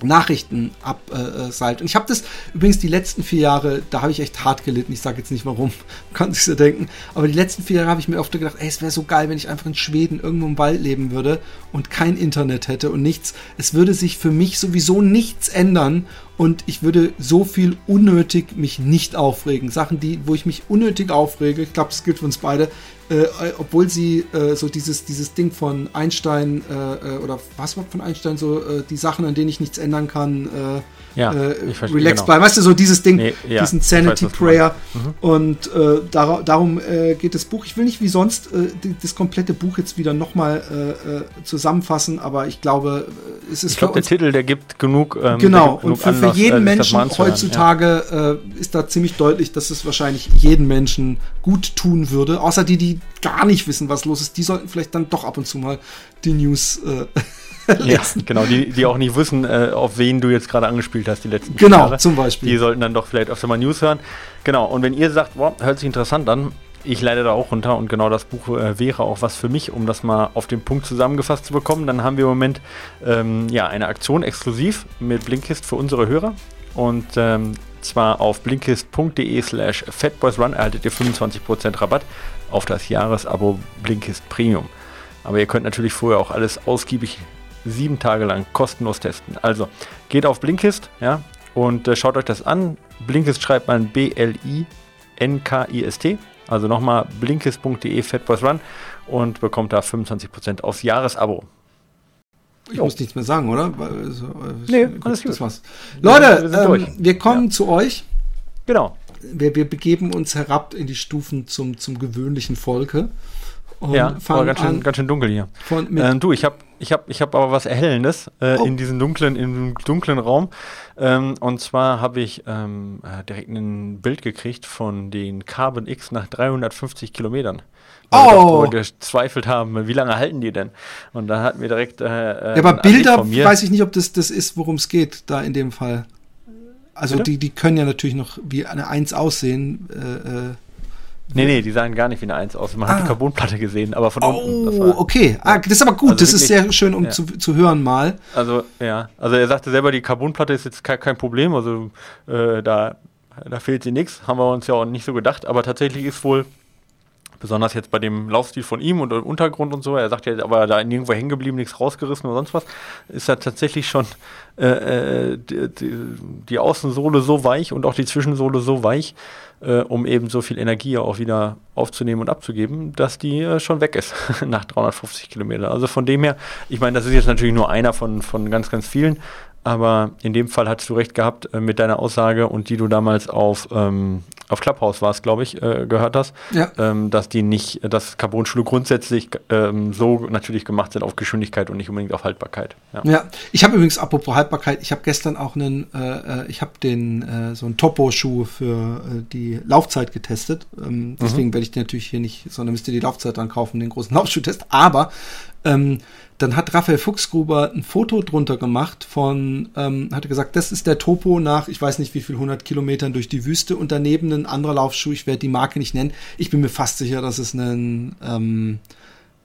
Nachrichten abseilt. Äh, und ich habe das übrigens die letzten vier Jahre, da habe ich echt hart gelitten. Ich sage jetzt nicht warum, <laughs> kann sich so denken. Aber die letzten vier Jahre habe ich mir oft gedacht, ey, es wäre so geil, wenn ich einfach in Schweden irgendwo im Wald leben würde und kein Internet hätte und nichts. Es würde sich für mich sowieso nichts ändern und ich würde so viel unnötig mich nicht aufregen. Sachen, die, wo ich mich unnötig aufrege, ich glaube, das gilt für uns beide, äh, obwohl sie äh, so dieses, dieses Ding von Einstein äh, äh oder was war von Einstein so, äh, die Sachen, an denen ich nichts ändern kann, äh, ja, äh, verstehe, relax genau. bleiben. Weißt du, so dieses Ding, nee, ja, diesen Sanity weiß, Prayer. Mhm. Und äh, dar darum äh, geht das Buch. Ich will nicht wie sonst äh, die, das komplette Buch jetzt wieder nochmal äh, äh, zusammenfassen, aber ich glaube, es ist Ich glaube, der Titel, der gibt genug. Ähm, genau, gibt genug und für, für, für jeden Menschen heutzutage ja. äh, ist da ziemlich deutlich, dass es wahrscheinlich jeden Menschen gut tun würde. Außer die, die gar nicht wissen, was los ist. Die sollten vielleicht dann doch ab und zu mal die News <laughs> ja, genau, die, die auch nicht wissen, äh, auf wen du jetzt gerade angespielt hast, die letzten genau, Jahre. Genau, zum Beispiel. Die sollten dann doch vielleicht öfter mal News hören. Genau, und wenn ihr sagt, boah, hört sich interessant an, ich leide da auch runter und genau das Buch äh, wäre auch was für mich, um das mal auf den Punkt zusammengefasst zu bekommen. Dann haben wir im Moment ähm, ja, eine Aktion exklusiv mit Blinkist für unsere Hörer. Und ähm, zwar auf blinkist.de slash fatboysrun erhaltet ihr 25% Rabatt auf das Jahresabo Blinkist Premium. Aber ihr könnt natürlich vorher auch alles ausgiebig sieben Tage lang kostenlos testen. Also geht auf Blinkist ja, und äh, schaut euch das an. Blinkist schreibt man B-L-I-N-K-I-S-T. Also nochmal blinkist.de Fatboys Run und bekommt da 25% aufs Jahresabo. Ich jo. muss nichts mehr sagen, oder? Also, nee, gut, alles gut. Das war's. Leute, wir, ähm, wir kommen ja. zu euch. Genau. Wir, wir begeben uns herab in die Stufen zum, zum gewöhnlichen Volke. Ja, aber ganz schön, ganz schön dunkel hier. Ähm, du, ich habe ich hab, ich hab aber was Erhellendes äh, oh. in diesem dunklen, in dunklen Raum. Ähm, und zwar habe ich ähm, äh, direkt ein Bild gekriegt von den Carbon X nach 350 Kilometern. Weil oh. wir gezweifelt haben, wie lange halten die denn? Und da hatten wir direkt. Äh, äh ja, aber Bilder weiß ich nicht, ob das das ist, worum es geht, da in dem Fall. Also die, die können ja natürlich noch wie eine Eins aussehen. Äh, äh Nee, nee, die sahen gar nicht wie eine Eins aus. Man ah. hat die. Carbonplatte gesehen, aber von oh, unten. Oh, okay. Ah, das ist aber gut. Also das wirklich, ist sehr schön, um ja. zu, zu hören mal. Also, ja. Also, er sagte selber, die Carbonplatte ist jetzt kein, kein Problem. Also, äh, da, da fehlt sie nichts. Haben wir uns ja auch nicht so gedacht. Aber tatsächlich ist wohl besonders jetzt bei dem Laufstil von ihm und dem Untergrund und so, er sagt ja, aber da nirgendwo hängen geblieben, nichts rausgerissen oder sonst was, ist da tatsächlich schon äh, äh, die, die, Außensohle so weich und auch die Zwischensohle so weich, äh, um eben so viel Energie auch wieder aufzunehmen und abzugeben, dass die äh, schon weg ist <laughs> nach 350 Kilometern. Also von dem her, ich meine, das ist jetzt natürlich nur einer von, von ganz, ganz vielen, aber in dem Fall hast du recht gehabt äh, mit deiner Aussage und die du damals auf, ähm, auf Clubhouse warst, glaube ich, äh, gehört hast, ja. ähm, dass die nicht, dass Carbon-Schuhe grundsätzlich ähm, so natürlich gemacht sind auf Geschwindigkeit und nicht unbedingt auf Haltbarkeit. Ja, ja. ich habe übrigens, apropos Haltbarkeit, ich habe gestern auch einen, äh, äh ich habe den, äh, so einen Topo-Schuh für äh, die Laufzeit getestet. Ähm, deswegen mhm. werde ich den natürlich hier nicht, sondern müsst ihr die Laufzeit dann kaufen, den großen Laufschuh-Test. Aber ähm, dann hat Raphael Fuchsgruber ein Foto drunter gemacht von, ähm, hatte gesagt, das ist der Topo nach, ich weiß nicht wie viel, 100 Kilometern durch die Wüste und daneben ein anderer Laufschuh, ich werde die Marke nicht nennen. Ich bin mir fast sicher, dass es ein, ähm,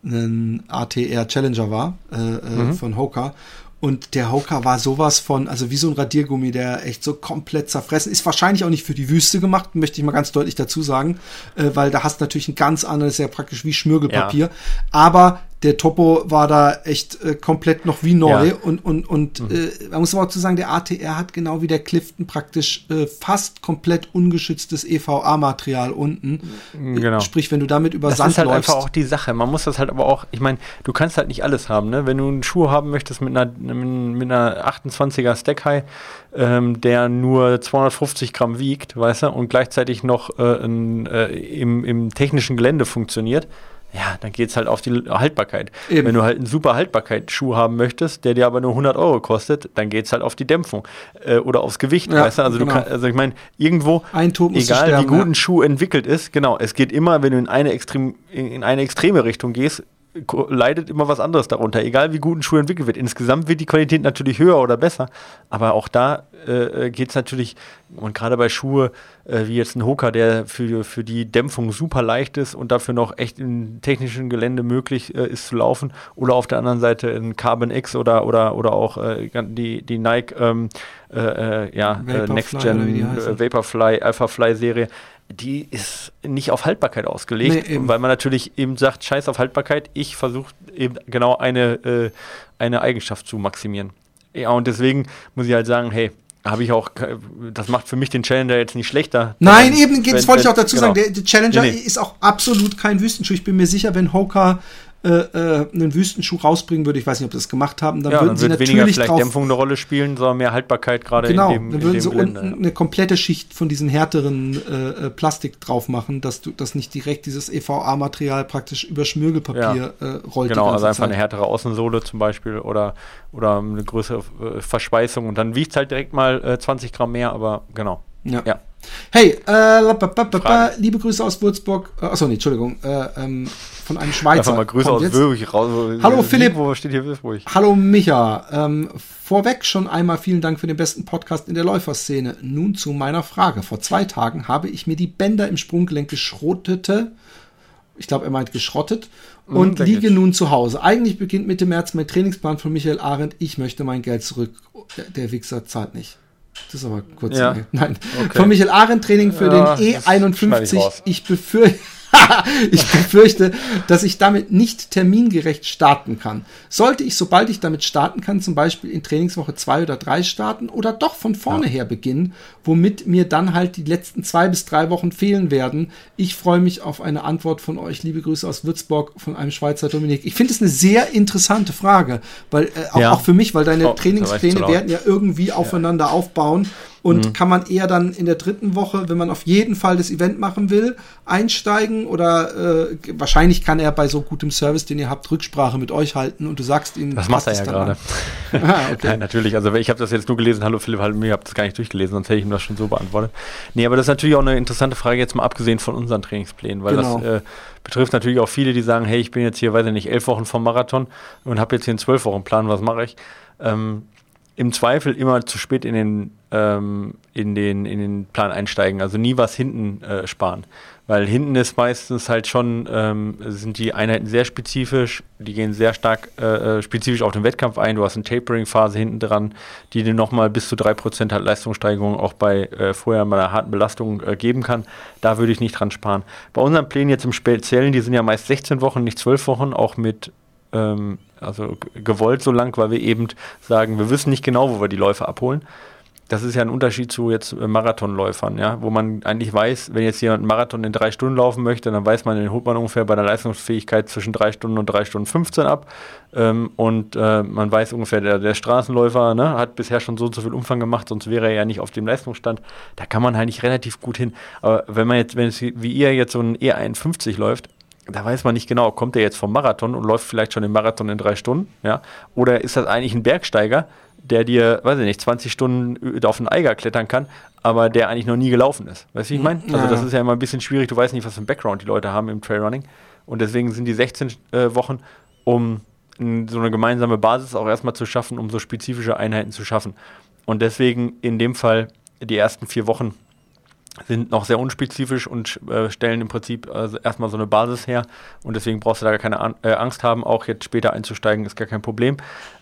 ein ATR Challenger war, äh, äh, mhm. von Hoka. Und der Hoka war sowas von, also wie so ein Radiergummi, der echt so komplett zerfressen ist. Wahrscheinlich auch nicht für die Wüste gemacht, möchte ich mal ganz deutlich dazu sagen, äh, weil da hast du natürlich ein ganz anderes, sehr praktisch wie Schmirgelpapier. Ja. Aber der Topo war da echt äh, komplett noch wie neu ja. und und und mhm. äh, man muss aber auch zu sagen, der ATR hat genau wie der Clifton praktisch äh, fast komplett ungeschütztes EVA-Material unten. Mhm, genau. Sprich, wenn du damit über das Sand ist halt läufst. einfach auch die Sache. Man muss das halt aber auch, ich meine, du kannst halt nicht alles haben, ne? Wenn du einen Schuh haben möchtest mit einer mit einer 28er Stack High, ähm, der nur 250 Gramm wiegt, weißt du, und gleichzeitig noch äh, in, äh, im, im technischen Gelände funktioniert ja, dann geht es halt auf die Haltbarkeit. Eben. Wenn du halt einen super Haltbarkeitsschuh haben möchtest, der dir aber nur 100 Euro kostet, dann geht es halt auf die Dämpfung äh, oder aufs Gewicht. Ja, weißt du? Also, genau. du kann, also ich meine, irgendwo, egal sterben, wie gut ja. ein Schuh entwickelt ist, genau, es geht immer, wenn du in eine, extrem, in eine extreme Richtung gehst, leidet immer was anderes darunter, egal wie gut ein Schuh entwickelt wird. Insgesamt wird die Qualität natürlich höher oder besser, aber auch da äh, geht es natürlich, und gerade bei Schuhe äh, wie jetzt ein Hoka, der für, für die Dämpfung super leicht ist und dafür noch echt im technischen Gelände möglich äh, ist zu laufen, oder auf der anderen Seite ein Carbon X oder, oder, oder auch äh, die, die Nike ähm, äh, äh, ja, Next Gen Vaporfly, Alpha Fly Serie, die ist nicht auf Haltbarkeit ausgelegt, nee, weil man natürlich eben sagt, scheiß auf Haltbarkeit, ich versuche eben genau eine, äh, eine Eigenschaft zu maximieren. Ja, und deswegen muss ich halt sagen, hey, habe ich auch, das macht für mich den Challenger jetzt nicht schlechter. Nein, eben, das wollte ich auch dazu genau. sagen, der, der Challenger nee, nee. ist auch absolut kein Wüstenschuh. Ich bin mir sicher, wenn Hoka äh, äh, einen Wüstenschuh rausbringen würde, ich weiß nicht, ob sie das gemacht haben, dann ja, würden dann sie natürlich weniger vielleicht drauf, Dämpfung eine Rolle spielen, sondern mehr Haltbarkeit gerade genau, in dem, dann in würden sie Gelände. unten eine komplette Schicht von diesem härteren äh, äh, Plastik drauf machen, dass du das nicht direkt dieses EVA-Material praktisch über Schmirgelpapier äh, rollt. Genau, also einfach Zeit. eine härtere Außensohle zum Beispiel oder, oder eine größere äh, Verschweißung und dann wiegt es halt direkt mal äh, 20 Gramm mehr, aber genau. Ja. Hey, äh, liebe Grüße aus Würzburg. Äh, achso, nee, Entschuldigung. Äh, ähm, von einem Schweizer. Einfach mal Grüße kommt aus jetzt. Würzburg raus. Hallo, Philipp. Wo steht hier Würzburg? Hallo Micha, ähm, vorweg schon einmal vielen Dank für den besten Podcast in der Läuferszene. Nun zu meiner Frage. Vor zwei Tagen habe ich mir die Bänder im Sprunggelenk geschrottete, ich glaube er meint geschrottet, und denke liege ich. nun zu Hause. Eigentlich beginnt Mitte März mein Trainingsplan von Michael Arendt. Ich möchte mein Geld zurück. Der, der Wichser zahlt nicht. Das ist aber kurz. Ja. Nein. Okay. Von Michael Arendt Training für Ja, den das schneide ich E51. raus. Ich befürchte, <laughs> ich befürchte, dass ich damit nicht termingerecht starten kann. Sollte ich, sobald ich damit starten kann, zum Beispiel in Trainingswoche zwei oder drei starten oder doch von vorne her beginnen, womit mir dann halt die letzten zwei bis drei Wochen fehlen werden. Ich freue mich auf eine Antwort von euch. Liebe Grüße aus Würzburg von einem Schweizer Dominik. Ich finde es eine sehr interessante Frage, weil äh, auch, Ja. auch für mich, weil deine Oh, Trainingspläne werden ja irgendwie aufeinander aufbauen und kann man eher dann in der dritten Woche, wenn man auf jeden Fall das Event machen will, einsteigen oder äh, wahrscheinlich kann er bei so gutem Service, den ihr habt, Rücksprache mit euch halten und du sagst ihm, Das macht er ja gerade. <laughs> ah, okay. Nein, natürlich. Also ich habe das jetzt nur gelesen. Hallo Philipp, hallo mir, ich habe das gar nicht durchgelesen, sonst hätte ich ihm das schon so beantwortet. Nee, aber das ist natürlich auch eine interessante Frage, jetzt mal abgesehen von unseren Trainingsplänen, weil Genau. das äh, betrifft natürlich auch viele, die sagen, hey, ich bin jetzt hier, weiß ich nicht, elf Wochen vom Marathon und habe jetzt hier einen zwölf Wochen Plan, was mache ich? Ähm, Im Zweifel immer zu spät in den, ähm, in den, in den Plan einsteigen, also nie was hinten äh, sparen. Weil hinten ist meistens halt schon, ähm, sind die Einheiten sehr spezifisch, die gehen sehr stark äh, äh, spezifisch auf den Wettkampf ein. Du hast eine Tapering-Phase hinten dran, die dir nochmal bis zu 3% halt Leistungssteigerung auch bei äh, vorher mal einer harten Belastung äh, geben kann. Da würde ich nicht dran sparen. Bei unseren Plänen jetzt im Speziellen, die sind ja meist 16 Wochen, nicht 12 Wochen, auch mit ähm, also gewollt so lang, weil wir eben sagen, wir wissen nicht genau, wo wir die Läufe abholen. Das ist ja ein Unterschied zu jetzt äh, Marathonläufern, ja, wo man eigentlich weiß, wenn jetzt jemand einen Marathon in drei Stunden laufen möchte, dann weiß man, den holt man ungefähr bei der Leistungsfähigkeit zwischen drei Stunden und drei Stunden 15 ab. Ähm, und äh, man weiß ungefähr, der, der Straßenläufer ne, hat bisher schon so und so viel Umfang gemacht, sonst wäre er ja nicht auf dem Leistungsstand. Da kann man eigentlich relativ gut hin. Aber wenn man jetzt, wenn es wie ihr jetzt so ein E51 läuft, da weiß man nicht genau, kommt er jetzt vom Marathon und läuft vielleicht schon den Marathon in drei Stunden, ja? Oder ist das eigentlich ein Bergsteiger, der dir, weiß ich nicht, 20 Stunden auf einen Eiger klettern kann, aber der eigentlich noch nie gelaufen ist. Weißt du, wie ich meine? Also das ist ja immer ein bisschen schwierig, du weißt nicht, was für ein Background die Leute haben im Trailrunning. Und deswegen sind die 16 äh, Wochen, um so eine gemeinsame Basis auch erstmal zu schaffen, um so spezifische Einheiten zu schaffen. Und deswegen in dem Fall die ersten vier Wochen sind noch sehr unspezifisch und äh, stellen im Prinzip also erstmal so eine Basis her und deswegen brauchst du da gar keine An äh, Angst haben, auch jetzt später einzusteigen, ist gar kein Problem.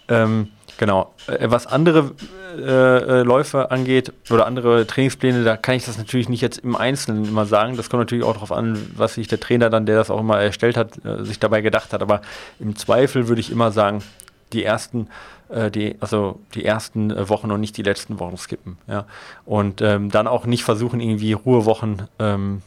Ähm, genau. Äh, was andere äh, äh, Läufe angeht oder andere Trainingspläne, da kann ich das natürlich nicht jetzt im Einzelnen immer sagen. Das kommt natürlich auch darauf an, was sich der Trainer dann, der das auch immer erstellt hat, äh, sich dabei gedacht hat. Aber im Zweifel würde ich immer sagen, die ersten, äh, die, also die ersten Wochen und nicht die letzten Wochen skippen. Ja. Und ähm, dann auch nicht versuchen, irgendwie Ruhewochen, ähm,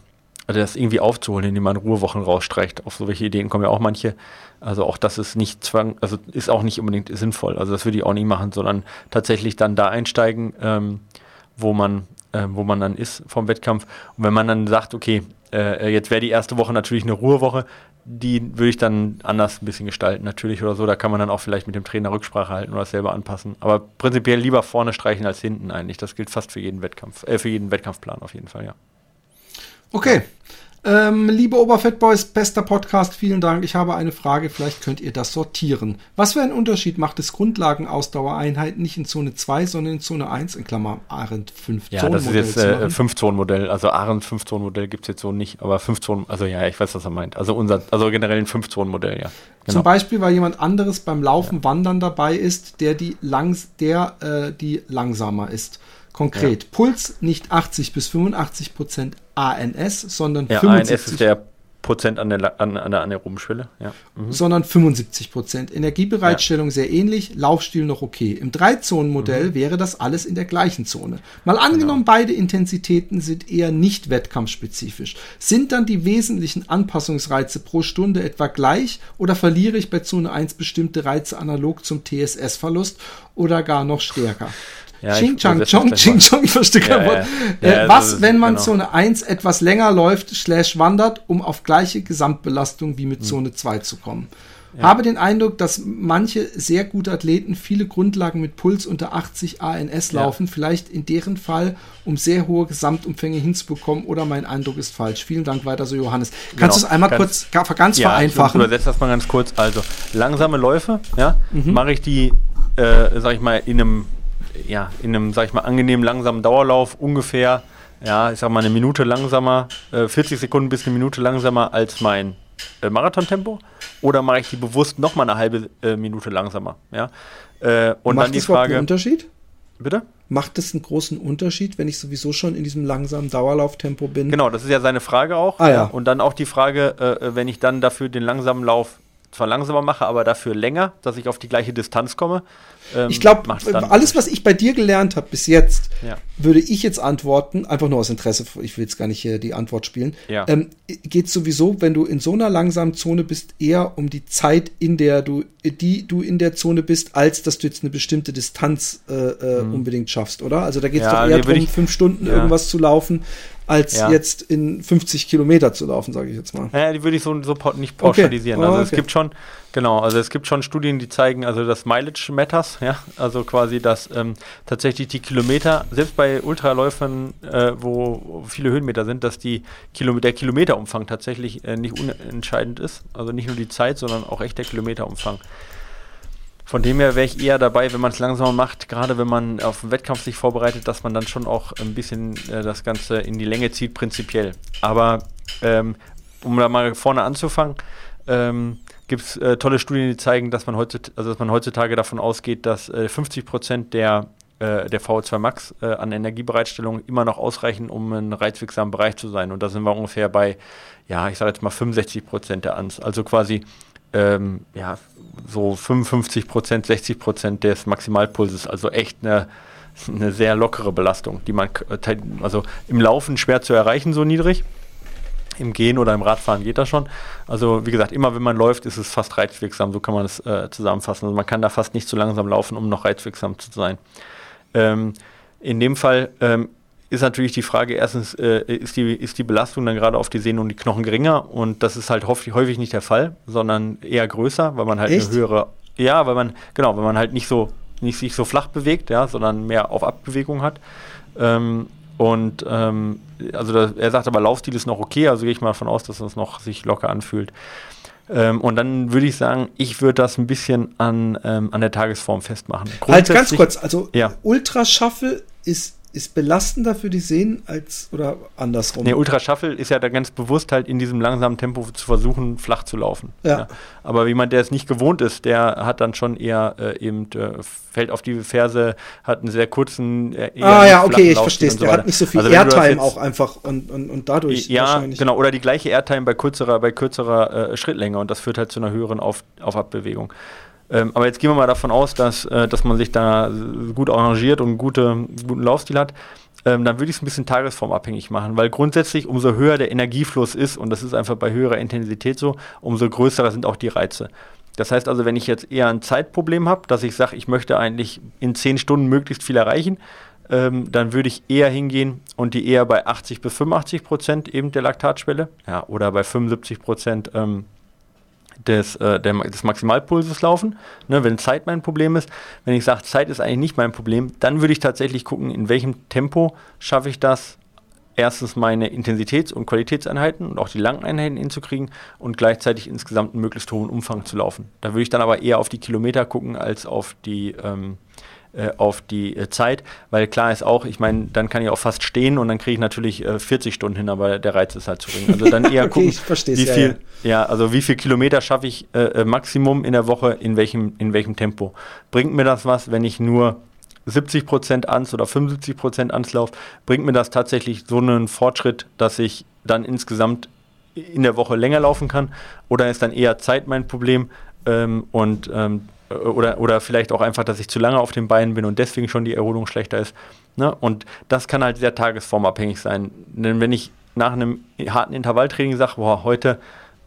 also das irgendwie aufzuholen, indem man Ruhewochen rausstreicht. Auf solche Ideen kommen ja auch manche. Also auch das ist nicht zwang, also ist auch nicht unbedingt sinnvoll. Also das würde ich auch nicht machen, sondern tatsächlich dann da einsteigen, ähm, wo man, äh, wo man dann ist vom Wettkampf. Und wenn man dann sagt, okay, äh, jetzt wäre die erste Woche natürlich eine Ruhewoche, die würde ich dann anders ein bisschen gestalten, natürlich oder so. Da kann man dann auch vielleicht mit dem Trainer Rücksprache halten oder selber anpassen. Aber prinzipiell lieber vorne streichen als hinten eigentlich. Das gilt fast für jeden Wettkampf, äh, für jeden Wettkampfplan auf jeden Fall, ja. Okay. Ähm, liebe Oberfettboys, bester Podcast, vielen Dank. Ich habe eine Frage, vielleicht könnt ihr das sortieren. Was für einen Unterschied macht es Grundlagenausdauereinheiten nicht in Zone 2, sondern in Zone 1, in Klammer Arendt 5 Ja, das ist jetzt äh, machen? 5-Zonen-Modell. Also Ahrens 5-Zonen-Modell gibt es jetzt so nicht, aber 5 Zonen, also ja, ich weiß, was er meint. Also unser, also generell ein 5-Zonen-Modell, ja. Genau. Zum Beispiel, weil jemand anderes beim Laufen, Wandern dabei ist, der die, langs der, äh, die langsamer ist. Konkret, Ja. Puls nicht 80 bis 85 Prozent ANS, sondern Ja, 75. ANS ist der Prozent an der, an, an der anaeroben Schwelle, ja. Mhm. Sondern 75 Prozent. Energiebereitstellung ja. sehr ähnlich, Laufstil noch okay. Im Drei-Zonen-Modell mhm. wäre das alles in der gleichen Zone. Mal angenommen, genau. beide Intensitäten sind eher nicht wettkampfspezifisch. Sind dann die wesentlichen Anpassungsreize pro Stunde etwa gleich oder verliere ich bei Zone 1 bestimmte Reize analog zum TSS-Verlust oder gar noch stärker? Ja, Ching Chang Chong, Ching Chong, ich verstehe kein ja, Wort. Ja. Äh, was, wenn man genau. Zone 1 etwas länger läuft, slash wandert, um auf gleiche Gesamtbelastung wie mit hm. Zone 2 zu kommen? Habe den Eindruck, dass manche sehr gute Athleten viele Grundlagen mit Puls unter 80 ANS laufen, vielleicht in deren Fall, um sehr hohe Gesamtumfänge hinzubekommen, oder mein Eindruck ist falsch. Vielen Dank weiter so, Johannes. Kannst genau. du es einmal ganz, kurz ganz vereinfachen? Ich übersetze das mal ganz kurz. Also, langsame Läufe, ja, mhm. mache ich die, äh, sag ich mal, in einem ja, in einem, sag ich mal, angenehmen, langsamen Dauerlauf ungefähr, ja, ich sag mal, eine Minute langsamer, äh, 40 Sekunden bis eine Minute langsamer als mein äh, Marathontempo? Oder mache ich die bewusst nochmal eine halbe äh, Minute langsamer? Ja? Äh, und Macht dann die das Frage. Einen Unterschied? Bitte? Macht das einen großen Unterschied, wenn ich sowieso schon in diesem langsamen Dauerlauftempo bin? Genau, das ist ja seine Frage auch. Ah, ja. Und dann auch die Frage, äh, wenn ich dann dafür den langsamen Lauf zwar langsamer mache, aber dafür länger, dass ich auf die gleiche Distanz komme. Ähm, ich glaube, alles, was ich bei dir gelernt habe bis jetzt, ja. würde ich jetzt antworten, einfach nur aus Interesse, ich will jetzt gar nicht hier die Antwort spielen, ja. ähm, geht sowieso, wenn du in so einer langsamen Zone bist, eher um die Zeit, in der du, die du in der Zone bist, als dass du jetzt eine bestimmte Distanz äh, äh mhm. unbedingt schaffst, oder? Also da geht es ja, doch eher darum, fünf Stunden irgendwas zu laufen, als ja. jetzt in 50 Kilometer zu laufen, sage ich jetzt mal. Ja, die würde ich so, so nicht pauschalisieren. Okay. Oh, also okay. es gibt schon, genau, also es gibt schon Studien, die zeigen, also das Mileage matters, ja, also quasi, dass ähm, tatsächlich die Kilometer, selbst bei Ultraläufern, äh, wo viele Höhenmeter sind, dass die Kilo, der Kilometerumfang tatsächlich äh, nicht unentscheidend ist. Also nicht nur die Zeit, sondern auch echt der Kilometerumfang. Von dem her wäre ich eher dabei, wenn man es langsamer macht, gerade wenn man auf einen Wettkampf sich vorbereitet, dass man dann schon auch ein bisschen äh, das Ganze in die Länge zieht, prinzipiell. Aber ähm, um da mal vorne anzufangen, ähm, gibt es äh, tolle Studien, die zeigen, dass man, heutzutage, also dass man heutzutage davon ausgeht, dass äh, 50 Prozent der, äh, der VO2 Max äh, an Energiebereitstellung immer noch ausreichen, um ein reizwirksamen Bereich zu sein. Und da sind wir ungefähr bei, ja, ich sage jetzt mal 65 Prozent der ANS. Also quasi ähm, ja, so 55 Prozent, 60 Prozent des Maximalpulses, also echt eine, eine sehr lockere Belastung, die man, äh, also im Laufen schwer zu erreichen, so niedrig. Im Gehen oder im Radfahren geht das schon. Also wie gesagt, immer wenn man läuft, ist es fast reizwirksam, so kann man es äh, zusammenfassen. Also man kann da fast nicht zu langsam laufen, um noch reizwirksam zu sein. Ähm, in dem Fall ähm, ist natürlich die Frage, erstens, äh, ist, die, ist die Belastung dann gerade auf die Sehnen und die Knochen geringer? Und das ist halt häufig, häufig nicht der Fall, sondern eher größer, weil man halt Echt? eine höhere, ja, weil man, genau, weil man halt nicht so, nicht sich so flach bewegt, ja, sondern mehr auf Abbewegung hat. Ähm, und ähm, also da, er sagt aber, Laufstil ist noch okay, also gehe ich mal davon aus, dass das noch sich locker anfühlt. Ähm, und dann würde ich sagen, ich würde das ein bisschen an, ähm, an der Tagesform festmachen. Halt ganz kurz, also ja. Ultra Shuffle ist ist belastender für die Sehnen als oder andersrum? Nee, Ultra Shuffle ist ja da ganz bewusst halt in diesem langsamen Tempo zu versuchen, flach zu laufen. Ja. ja. Aber jemand, der es nicht gewohnt ist, der hat dann schon eher äh, eben, äh, fällt auf die Ferse, hat einen sehr kurzen. Äh, ah ja, okay, ich verstehe es. Der hat nicht so viel also, Airtime auch einfach und, und, und dadurch. Ja, genau. Oder die gleiche Airtime bei kürzerer, bei kürzerer äh, Schrittlänge und das führt halt zu einer höheren auf, auf Abbewegung. Ähm, aber jetzt gehen wir mal davon aus, dass, äh, dass man sich da gut arrangiert und gute, guten Laufstil hat. Ähm, dann würde ich es ein bisschen tagesformabhängig machen, weil grundsätzlich umso höher der Energiefluss ist, und das ist einfach bei höherer Intensität so, umso größer sind auch die Reize. Das heißt also, wenn ich jetzt eher ein Zeitproblem habe, dass ich sage, ich möchte eigentlich in 10 Stunden möglichst viel erreichen, ähm, dann würde ich eher hingehen und die eher bei 80 bis 85 Prozent eben der Laktatschwelle ja, oder bei 75 Prozent ähm, des, äh, der, des Maximalpulses laufen, ne, wenn Zeit mein Problem ist. Wenn ich sage, Zeit ist eigentlich nicht mein Problem, dann würde ich tatsächlich gucken, in welchem Tempo schaffe ich das, erstens meine Intensitäts- und Qualitätseinheiten und auch die langen Einheiten hinzukriegen und gleichzeitig insgesamt einen möglichst hohen Umfang zu laufen. Da würde ich dann aber eher auf die Kilometer gucken als auf die ähm, äh, auf die äh, Zeit, weil klar ist auch, ich meine, dann kann ich auch fast stehen und dann kriege ich natürlich äh, 40 Stunden hin, aber der Reiz ist halt zu gering. Also dann <laughs> eher okay, gucken, wie viel, ja, ja. also wie viel Kilometer schaffe ich äh, äh, Maximum in der Woche, in welchem, in welchem Tempo. Bringt mir das was, wenn ich nur 70 Prozent ans oder 75 Prozent ans laufe, bringt mir das tatsächlich so einen Fortschritt, dass ich dann insgesamt in der Woche länger laufen kann oder ist dann eher Zeit mein Problem ähm, und ähm, oder, oder vielleicht auch einfach, dass ich zu lange auf den Beinen bin und deswegen schon die Erholung schlechter ist. Ne? Und das kann halt sehr tagesformabhängig sein. Denn wenn ich nach einem harten Intervalltraining sage, boah, heute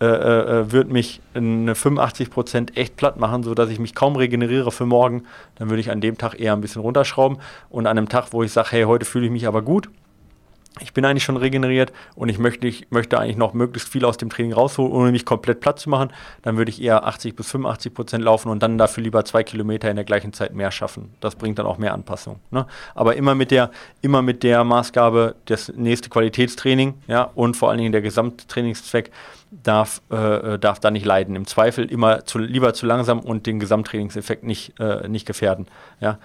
äh, äh, wird mich eine 85% echt platt machen, sodass ich mich kaum regeneriere für morgen, dann würde ich an dem Tag eher ein bisschen runterschrauben. Und an einem Tag, wo ich sage, hey, heute fühle ich mich aber gut, ich bin eigentlich schon regeneriert und ich möchte, ich möchte eigentlich noch möglichst viel aus dem Training rausholen, ohne mich komplett platt zu machen, dann würde ich eher 80 bis 85 Prozent laufen und dann dafür lieber zwei Kilometer in der gleichen Zeit mehr schaffen. Das bringt dann auch mehr Anpassung. Ne? Aber immer mit der, immer mit der Maßgabe, das nächste Qualitätstraining, ja, und vor allen Dingen der Gesamttrainingszweck darf, äh, darf da nicht leiden. Im Zweifel immer zu, lieber zu langsam und den Gesamttrainingseffekt nicht, äh, nicht gefährden. Ja?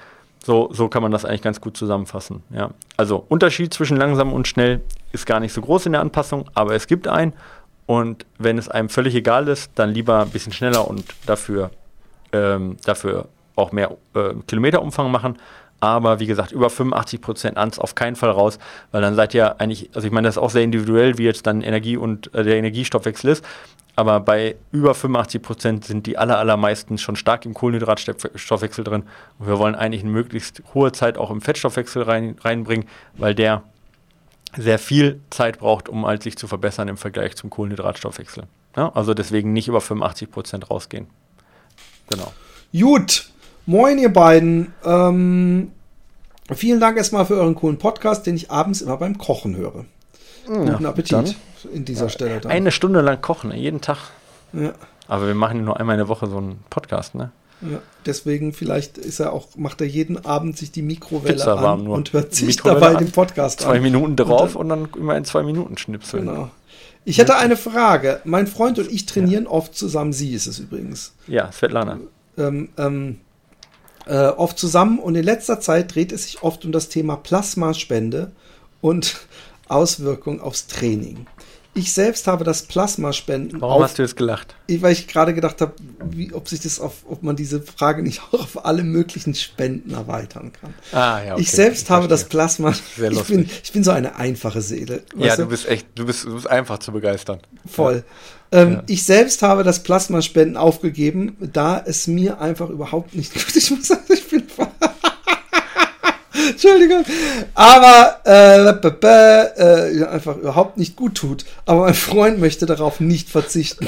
So, so kann man das eigentlich ganz gut zusammenfassen. Ja. Also Unterschied zwischen langsam und schnell ist gar nicht so groß in der Anpassung, aber es gibt einen. Und wenn es einem völlig egal ist, dann lieber ein bisschen schneller und dafür, ähm, dafür auch mehr äh, Kilometerumfang machen. Aber wie gesagt, über 85 Prozent ans auf keinen Fall raus, weil dann seid ihr eigentlich, also ich meine, das ist auch sehr individuell, wie jetzt dann Energie und äh, der Energiestoffwechsel ist. Aber bei über 85 Prozent sind die aller, allermeisten schon stark im Kohlenhydratstoffwechsel drin. Und wir wollen eigentlich eine möglichst hohe Zeit auch im Fettstoffwechsel rein, reinbringen, weil der sehr viel Zeit braucht, um halt sich zu verbessern im Vergleich zum Kohlenhydratstoffwechsel. Ja, also deswegen nicht über 85 Prozent rausgehen. Genau. Gut. Moin, ihr beiden. Ähm, vielen Dank erstmal für euren coolen Podcast, den ich abends immer beim Kochen höre. Guten ja, Appetit dann. in dieser Stelle. Dann. Eine Stunde lang kochen, ne? jeden Tag. Ja. Aber wir machen nur einmal in der Woche so einen Podcast, ne? Ja, deswegen vielleicht ist er auch, macht er jeden Abend sich die Mikrowelle Pizza an und hört sich dabei den Podcast zwei an. Zwei Minuten drauf und dann, und dann, immer in zwei Minuten schnipseln. Genau. Ich hätte eine Frage. Mein Freund und ich trainieren ja. oft zusammen. Sie ist es übrigens. Ja, Svetlana. Ähm, ähm, äh, oft zusammen und in letzter Zeit dreht es sich oft um das Thema Plasmaspende und Auswirkung aufs Training. Ich selbst habe das Plasmaspenden. Warum auf, hast du jetzt gelacht? Weil ich gerade gedacht habe, wie, ob sich das auf, ob man diese Frage nicht auch auf alle möglichen Spenden erweitern kann. Ah, ja, okay. Ich selbst ich habe das Plasma. Sehr ich bin, ich bin so eine einfache Seele. Ja, du bist echt, du bist, du bist einfach zu begeistern. Voll. Ja. Ähm, ja. Ich selbst habe das Plasmaspenden aufgegeben, da es mir einfach überhaupt nicht gut. Ich muss sagen, ich bin Entschuldigung. Aber äh, äh, einfach überhaupt nicht gut tut. Aber mein Freund möchte darauf nicht verzichten.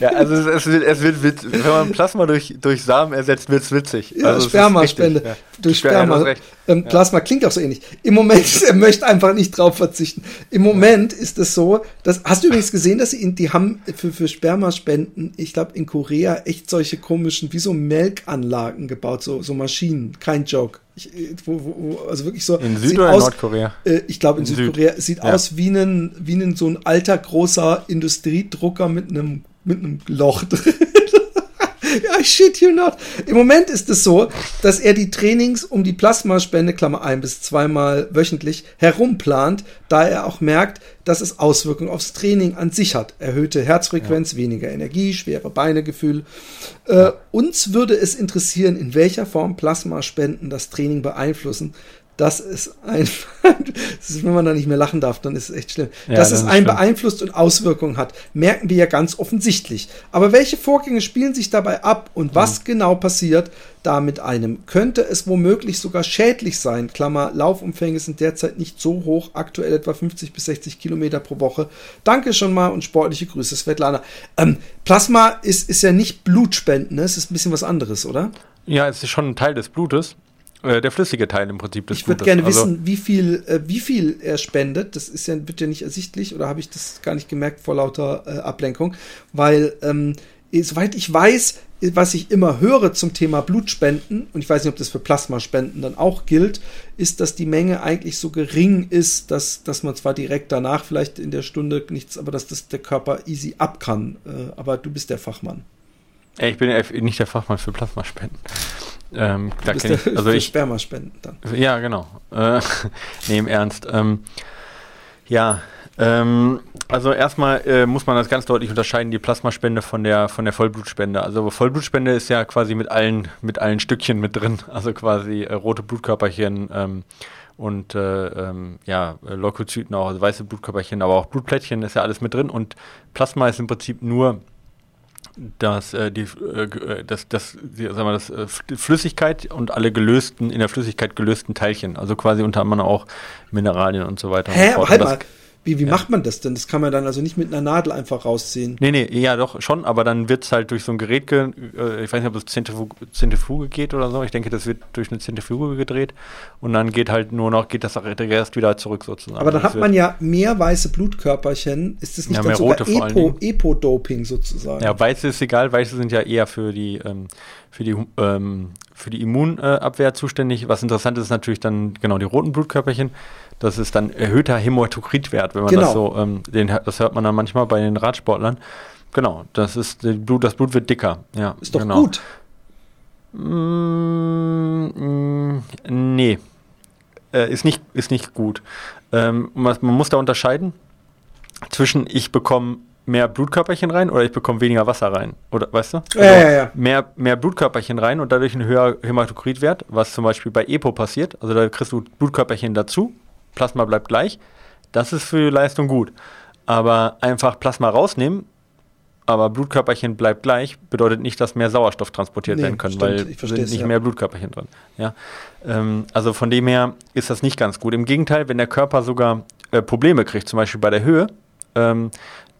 ja, also es, es, wird, es wird witzig. Wenn man Plasma durch, durch Samen ersetzt, wird es witzig. Ja, also Spermaspende. Ja. Durch Sperma. Ähm, Plasma ja. klingt auch so ähnlich. Im Moment, <laughs> er möchte einfach nicht drauf verzichten. Im Moment ist es so, dass, hast du übrigens gesehen, dass sie in, die haben für, für Spermaspenden, ich glaube in Korea, echt solche komischen, wie so Melkanlagen gebaut, so, so Maschinen. Kein Joke. Ich, wo, wo, also wirklich so. In Süd- oder aus, Nordkorea? Äh, ich glaube in in Südkorea. Süd. Sieht ja. aus wie ein, wie ein so ein alter großer Industriedrucker mit einem mit einem Loch drin. <laughs> <laughs> I shit you not. Im Moment ist es so, dass er die Trainings um die Plasmaspende, Klammer ein bis zweimal wöchentlich, herumplant, da er auch merkt, dass es Auswirkungen aufs Training an sich hat. Erhöhte Herzfrequenz, ja. weniger Energie, schwere Beinegefühl. Äh, ja. Uns würde es interessieren, in welcher Form Plasmaspenden das Training beeinflussen das ist ein, das ist, wenn man da nicht mehr lachen darf, dann ist es echt schlimm. Ja, dass es einen beeinflusst und Auswirkungen hat, merken wir ja ganz offensichtlich. Aber welche Vorgänge spielen sich dabei ab und was mhm. genau passiert da mit einem? Könnte es womöglich sogar schädlich sein? Klammer, Laufumfänge sind derzeit nicht so hoch, aktuell etwa 50 bis 60 Kilometer pro Woche. Danke schon mal und sportliche Grüße, Svetlana. Ähm, Plasma ist, ist ja nicht Blutspenden, ne? es ist ein bisschen was anderes, oder? Ja, es ist schon ein Teil des Blutes. Äh, der flüssige Teil im Prinzip des Ich würde gerne also, wissen, wie viel, äh, wie viel er spendet. Das ist ja, wird ja nicht ersichtlich oder habe ich das gar nicht gemerkt vor lauter äh, Ablenkung? Weil, ähm, soweit ich weiß, was ich immer höre zum Thema Blutspenden, und ich weiß nicht, ob das für Plasmaspenden dann auch gilt, ist, dass die Menge eigentlich so gering ist, dass, dass man zwar direkt danach vielleicht in der Stunde nichts, aber dass das der Körper easy ab kann. Äh, aber du bist der Fachmann. Ich bin nicht der Fachmann für Plasmaspenden. Ähm, da ich, also ich Spermaspenden dann. Ja, genau. Äh, <laughs> nee, im Ernst. Ähm, ja, ähm, also erstmal äh, muss man das ganz deutlich unterscheiden, die Plasmaspende von der von der Vollblutspende. Also Vollblutspende ist ja quasi mit allen mit allen Stückchen mit drin, <laughs> also quasi äh, rote Blutkörperchen ähm, und äh, ähm, ja, Leukozyten auch, also weiße Blutkörperchen, aber auch Blutplättchen ist ja alles mit drin und Plasma ist im Prinzip nur dass äh, die, äh, das, das, die, sagen wir, das äh, Flüssigkeit und alle gelösten, in der Flüssigkeit gelösten Teilchen, also quasi unter anderem auch Mineralien und so weiter. Hä, und halt mal, wie, wie ja. macht man das denn? Das kann man dann also nicht mit einer Nadel einfach rausziehen. Nee, nee, ja doch, schon, aber dann wird es halt durch so ein Gerät, ge äh, ich weiß nicht, ob es Zentrifuge, Zentrifuge geht oder so. Ich denke, das wird durch eine Zentrifuge gedreht und dann geht halt nur noch, geht das erst wieder zurück sozusagen. Aber dann das hat man ja mehr weiße Blutkörperchen. Ist das nicht ja, dann sogar Epo, Epo-Doping sozusagen? Ja, weiße ist egal, weiße sind ja eher für die, ähm, für die, ähm, für die Immunabwehr zuständig. Was interessant ist, ist natürlich dann genau die roten Blutkörperchen das ist dann erhöhter Hämatokritwert, wenn man genau. das so, ähm, den, das hört man dann manchmal bei den Radsportlern. Genau, das ist Blut, das Blut wird dicker. Ja, ist doch genau. gut. Mm, mm, nee, äh, ist nicht, ist nicht gut. Ähm, man, man muss da unterscheiden zwischen ich bekomme mehr Blutkörperchen rein oder ich bekomme weniger Wasser rein. Oder weißt du? Also ja, ja, ja. Mehr, mehr Blutkörperchen rein und dadurch ein höherer Hämatokritwert, was zum Beispiel bei EPO passiert. Also da kriegst du Blutkörperchen dazu Plasma bleibt gleich, das ist für die Leistung gut. Aber einfach Plasma rausnehmen, aber Blutkörperchen bleibt gleich, bedeutet nicht, dass mehr Sauerstoff transportiert nee, werden können, stimmt, weil sind nicht ja. mehr Blutkörperchen drin. Ja? Ähm, also von dem her ist das nicht ganz gut. Im Gegenteil, wenn der Körper sogar äh, Probleme kriegt, zum Beispiel bei der Höhe, ähm,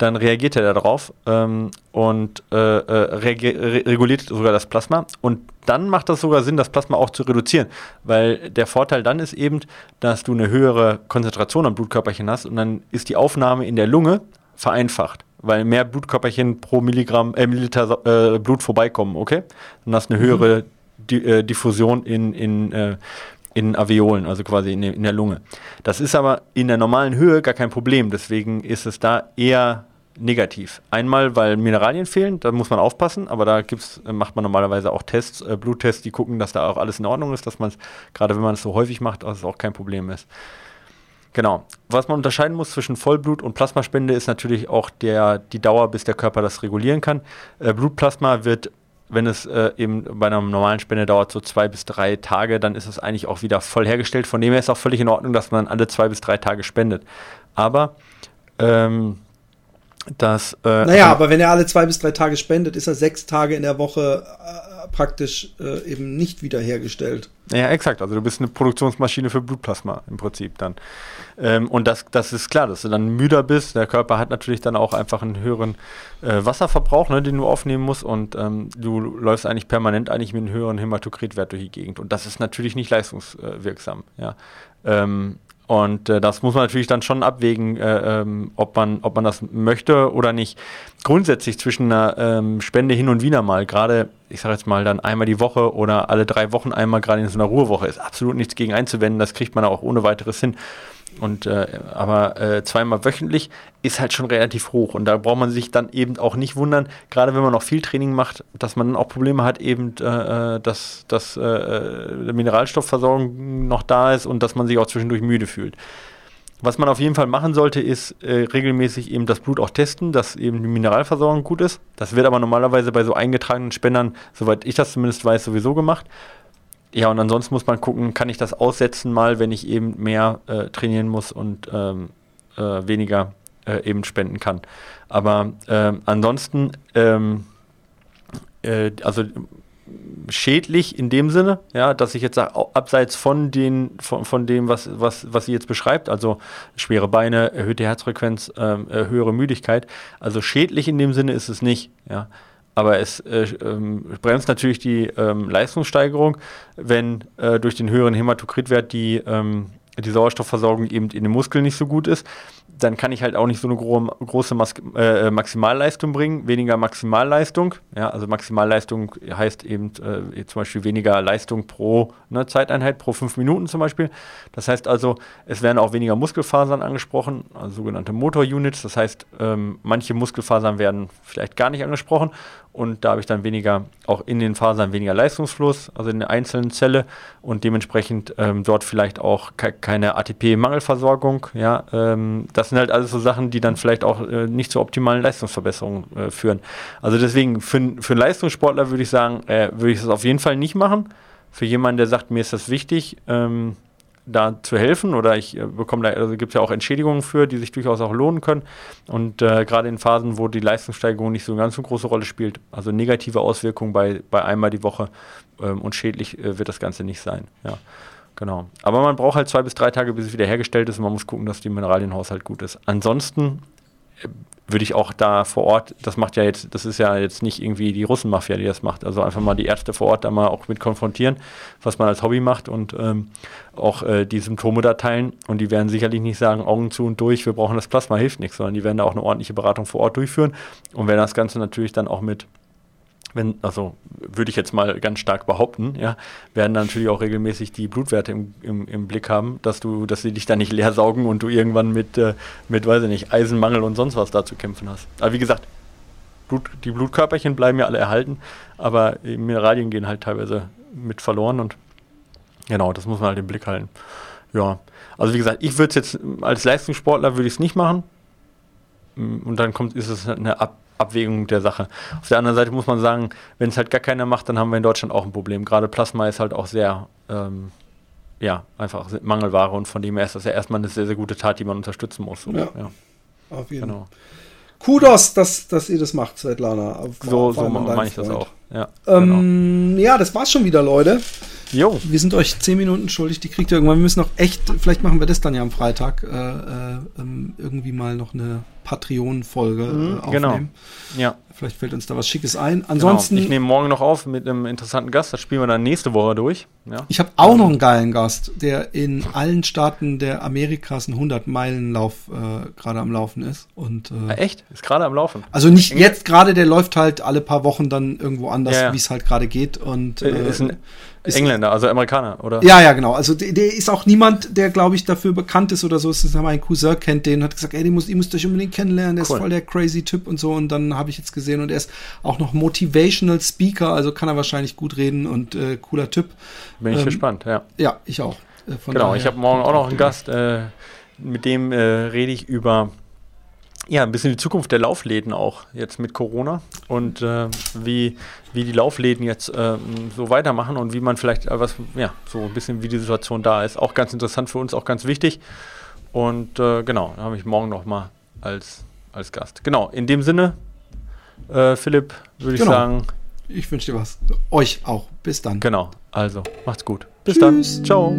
dann reagiert er darauf ähm, und äh, äh, re reguliert sogar das Plasma. Und dann macht das sogar Sinn, das Plasma auch zu reduzieren, weil der Vorteil dann ist eben, dass du eine höhere Konzentration an Blutkörperchen hast und dann ist die Aufnahme in der Lunge vereinfacht, weil mehr Blutkörperchen pro Milligramm, äh, Milliliter äh, Blut vorbeikommen, okay? Dann hast du eine höhere mhm. Di äh, Diffusion in, in äh, in Alveolen, also quasi in, in, der Lunge. Das ist aber in der normalen Höhe gar kein Problem, deswegen ist es da eher negativ. Einmal, weil Mineralien fehlen, da muss man aufpassen, aber da gibt's, macht man normalerweise auch Tests, äh, Bluttests, die gucken, dass da auch alles in Ordnung ist, dass man es, gerade wenn man es so häufig macht, dass es auch kein Problem ist. Genau. Was man unterscheiden muss zwischen Vollblut und Plasmaspende ist natürlich auch der, die Dauer, bis der Körper das regulieren kann. Äh, Blutplasma wird wenn es äh, eben bei einer normalen Spende dauert so zwei bis drei Tage, dann ist es eigentlich auch wieder voll hergestellt. Von dem her ist auch völlig in Ordnung, dass man alle zwei bis drei Tage spendet. Aber ähm, das. Äh, naja, aber wenn er alle zwei bis drei Tage spendet, ist er sechs Tage in der Woche äh, praktisch äh, eben nicht wiederhergestellt. Ja, exakt. Also du bist eine Produktionsmaschine für Blutplasma im Prinzip dann. Ähm, und das, das ist klar, dass du dann müder bist. Der Körper hat natürlich dann auch einfach einen höheren äh, Wasserverbrauch, ne, den du aufnehmen musst. Und ähm, du läufst eigentlich permanent eigentlich mit einem höheren Hämatokritwert durch die Gegend. Und das ist natürlich nicht leistungswirksam. Ja. Ähm, und äh, das muss man natürlich dann schon abwägen, äh, ähm, ob, man, ob man das möchte oder nicht. Grundsätzlich zwischen einer ähm, Spende hin und wieder mal, gerade, ich sage jetzt mal, dann einmal die Woche oder alle drei Wochen einmal, gerade in so einer Ruhewoche, ist absolut nichts gegen einzuwenden. Das kriegt man auch ohne weiteres hin. Und äh, aber äh, zweimal wöchentlich ist halt schon relativ hoch. Und da braucht man sich dann eben auch nicht wundern, gerade wenn man noch viel Training macht, dass man dann auch Probleme hat, eben, äh, äh dass, dass äh, Mineralstoffversorgung noch da ist und dass man sich auch zwischendurch müde fühlt. Was man auf jeden Fall machen sollte, ist äh, regelmäßig eben das Blut auch testen, dass eben die Mineralversorgung gut ist. Das wird aber normalerweise bei so eingetragenen Spendern, soweit ich das zumindest weiß, sowieso gemacht. Ja, und ansonsten muss man gucken, kann ich das aussetzen mal, wenn ich eben mehr äh, trainieren muss und ähm, äh, weniger äh, eben spenden kann. Aber ähm, ansonsten, ähm, äh, also schädlich in dem Sinne, ja, dass ich jetzt sage, abseits von, den, von, von dem, was, was, was sie jetzt beschreibt, also schwere Beine, erhöhte Herzfrequenz, ähm, äh, höhere Müdigkeit, also schädlich in dem Sinne ist es nicht, ja. Aber es äh, ähm, bremst natürlich die ähm, Leistungssteigerung, wenn äh, durch den höheren Hämatokritwert die, ähm, die Sauerstoffversorgung eben in den Muskeln nicht so gut ist dann kann ich halt auch nicht so eine gro große Mas äh, Maximalleistung bringen, weniger Maximalleistung. Ja, also Maximalleistung heißt eben äh, zum Beispiel weniger Leistung pro ne, Zeiteinheit, pro fünf Minuten zum Beispiel. Das heißt also, es werden auch weniger Muskelfasern angesprochen, also sogenannte Motor-Units. Das heißt, ähm, manche Muskelfasern werden vielleicht gar nicht angesprochen und da habe ich dann weniger, auch in den Fasern weniger Leistungsfluss, also in der einzelnen Zelle und dementsprechend ähm, dort vielleicht auch ke keine ATP-Mangelversorgung. Ja, ähm, das sind halt alles so Sachen, die dann vielleicht auch äh, nicht zur optimalen Leistungsverbesserung äh, führen. Also deswegen für, für einen Leistungssportler würde ich sagen, äh, würde ich das auf jeden Fall nicht machen. Für jemanden, der sagt, mir ist das wichtig, ähm, da zu helfen oder ich äh, bekomme da, also gibt es ja auch Entschädigungen für, die sich durchaus auch lohnen können. Und äh, gerade in Phasen, wo die Leistungssteigerung nicht so eine ganz so große Rolle spielt, also negative Auswirkungen bei, bei einmal die Woche ähm, und schädlich äh, wird das Ganze nicht sein. Ja. Genau. Aber man braucht halt zwei bis drei Tage, bis es wieder hergestellt ist und man muss gucken, dass die Mineralienhaushalt gut ist. Ansonsten äh, würde ich auch da vor Ort, das macht ja jetzt, das ist ja jetzt nicht irgendwie die Russenmafia, die das macht, also einfach mal die Ärzte vor Ort da mal auch mit konfrontieren, was man als Hobby macht und ähm, auch äh, die Symptome da teilen und die werden sicherlich nicht sagen, Augen zu und durch, wir brauchen das Plasma, hilft nichts, sondern die werden da auch eine ordentliche Beratung vor Ort durchführen und werden das Ganze natürlich dann auch mit wenn, also würde ich jetzt mal ganz stark behaupten, ja, werden natürlich auch regelmäßig die Blutwerte im, im, im, Blick haben, dass du, dass sie dich da nicht leer saugen und du irgendwann mit, äh, mit, weiß ich nicht, Eisenmangel und sonst was da zu kämpfen hast. Aber wie gesagt, Blut, die Blutkörperchen bleiben ja alle erhalten, aber Mineralien gehen halt teilweise mit verloren und genau, das muss man halt im Blick halten. Ja, also wie gesagt, ich würde es jetzt als Leistungssportler würde ich es nicht machen. Und dann kommt, ist es eine Ab Abwägung der Sache. Auf der anderen Seite muss man sagen, wenn es halt gar keiner macht, dann haben wir in Deutschland auch ein Problem. Gerade Plasma ist halt auch sehr, ähm, ja, einfach Mangelware und von dem her ist das ja erstmal eine sehr, sehr gute Tat, die man unterstützen muss. So, ja. ja. Auf jeden Fall. Genau. Kudos, dass, dass ihr das macht, Svetlana. So, so meine ich das auch. Ja, ähm, genau. ja, das war's schon wieder, Leute. Jo. Wir sind euch zehn Minuten schuldig, die kriegt ihr irgendwann. Wir müssen noch echt, vielleicht machen wir das dann ja am Freitag, äh, äh, ähm, irgendwie mal noch eine Patreon-Folge mhm, äh, genau. aufnehmen. Genau. Ja. Vielleicht fällt uns da was Schickes ein. Ansonsten. Genau. Ich nehme morgen noch auf mit einem interessanten Gast. Das spielen wir dann nächste Woche durch. Ja. Ich habe auch noch einen geilen Gast, der in allen Staaten der Amerikas einen 100-Meilen-Lauf äh, gerade am Laufen ist. Und, äh, ah, echt? Ist gerade am Laufen? Also nicht jetzt gerade, der läuft halt alle paar Wochen dann irgendwo anders, ja, ja. wie es halt gerade geht. Und, äh, ist ein ist Engländer, also Amerikaner, oder? Ja, ja, genau. Also der, der ist auch niemand, der, glaube ich, dafür bekannt ist oder so. Es ist mein Cousin kennt den, hat gesagt, ey, den muss, ihr müsst euch unbedingt kennenlernen, der cool. ist voll der crazy Typ und so. Und dann habe ich jetzt gesehen und er ist auch noch Motivational Speaker, also kann er wahrscheinlich gut reden und äh, cooler Typ. Bin ich ähm, gespannt, ja. Ja, ich auch. Äh, genau, ich habe morgen auch noch einen Gast, äh, mit dem äh, rede ich über ja, ein bisschen die Zukunft der Laufläden auch jetzt mit Corona und äh, wie, wie die Laufläden jetzt äh, so weitermachen und wie man vielleicht äh, was, ja, so ein bisschen wie die Situation da ist. Auch ganz interessant für uns, auch ganz wichtig. Und äh, genau, da habe ich morgen nochmal als, als Gast. Genau, in dem Sinne, äh, Philipp, würde genau. ich sagen. Ich wünsche dir was. Euch auch. Bis dann. Genau, also macht's gut. Bis Tschüss. dann. Ciao.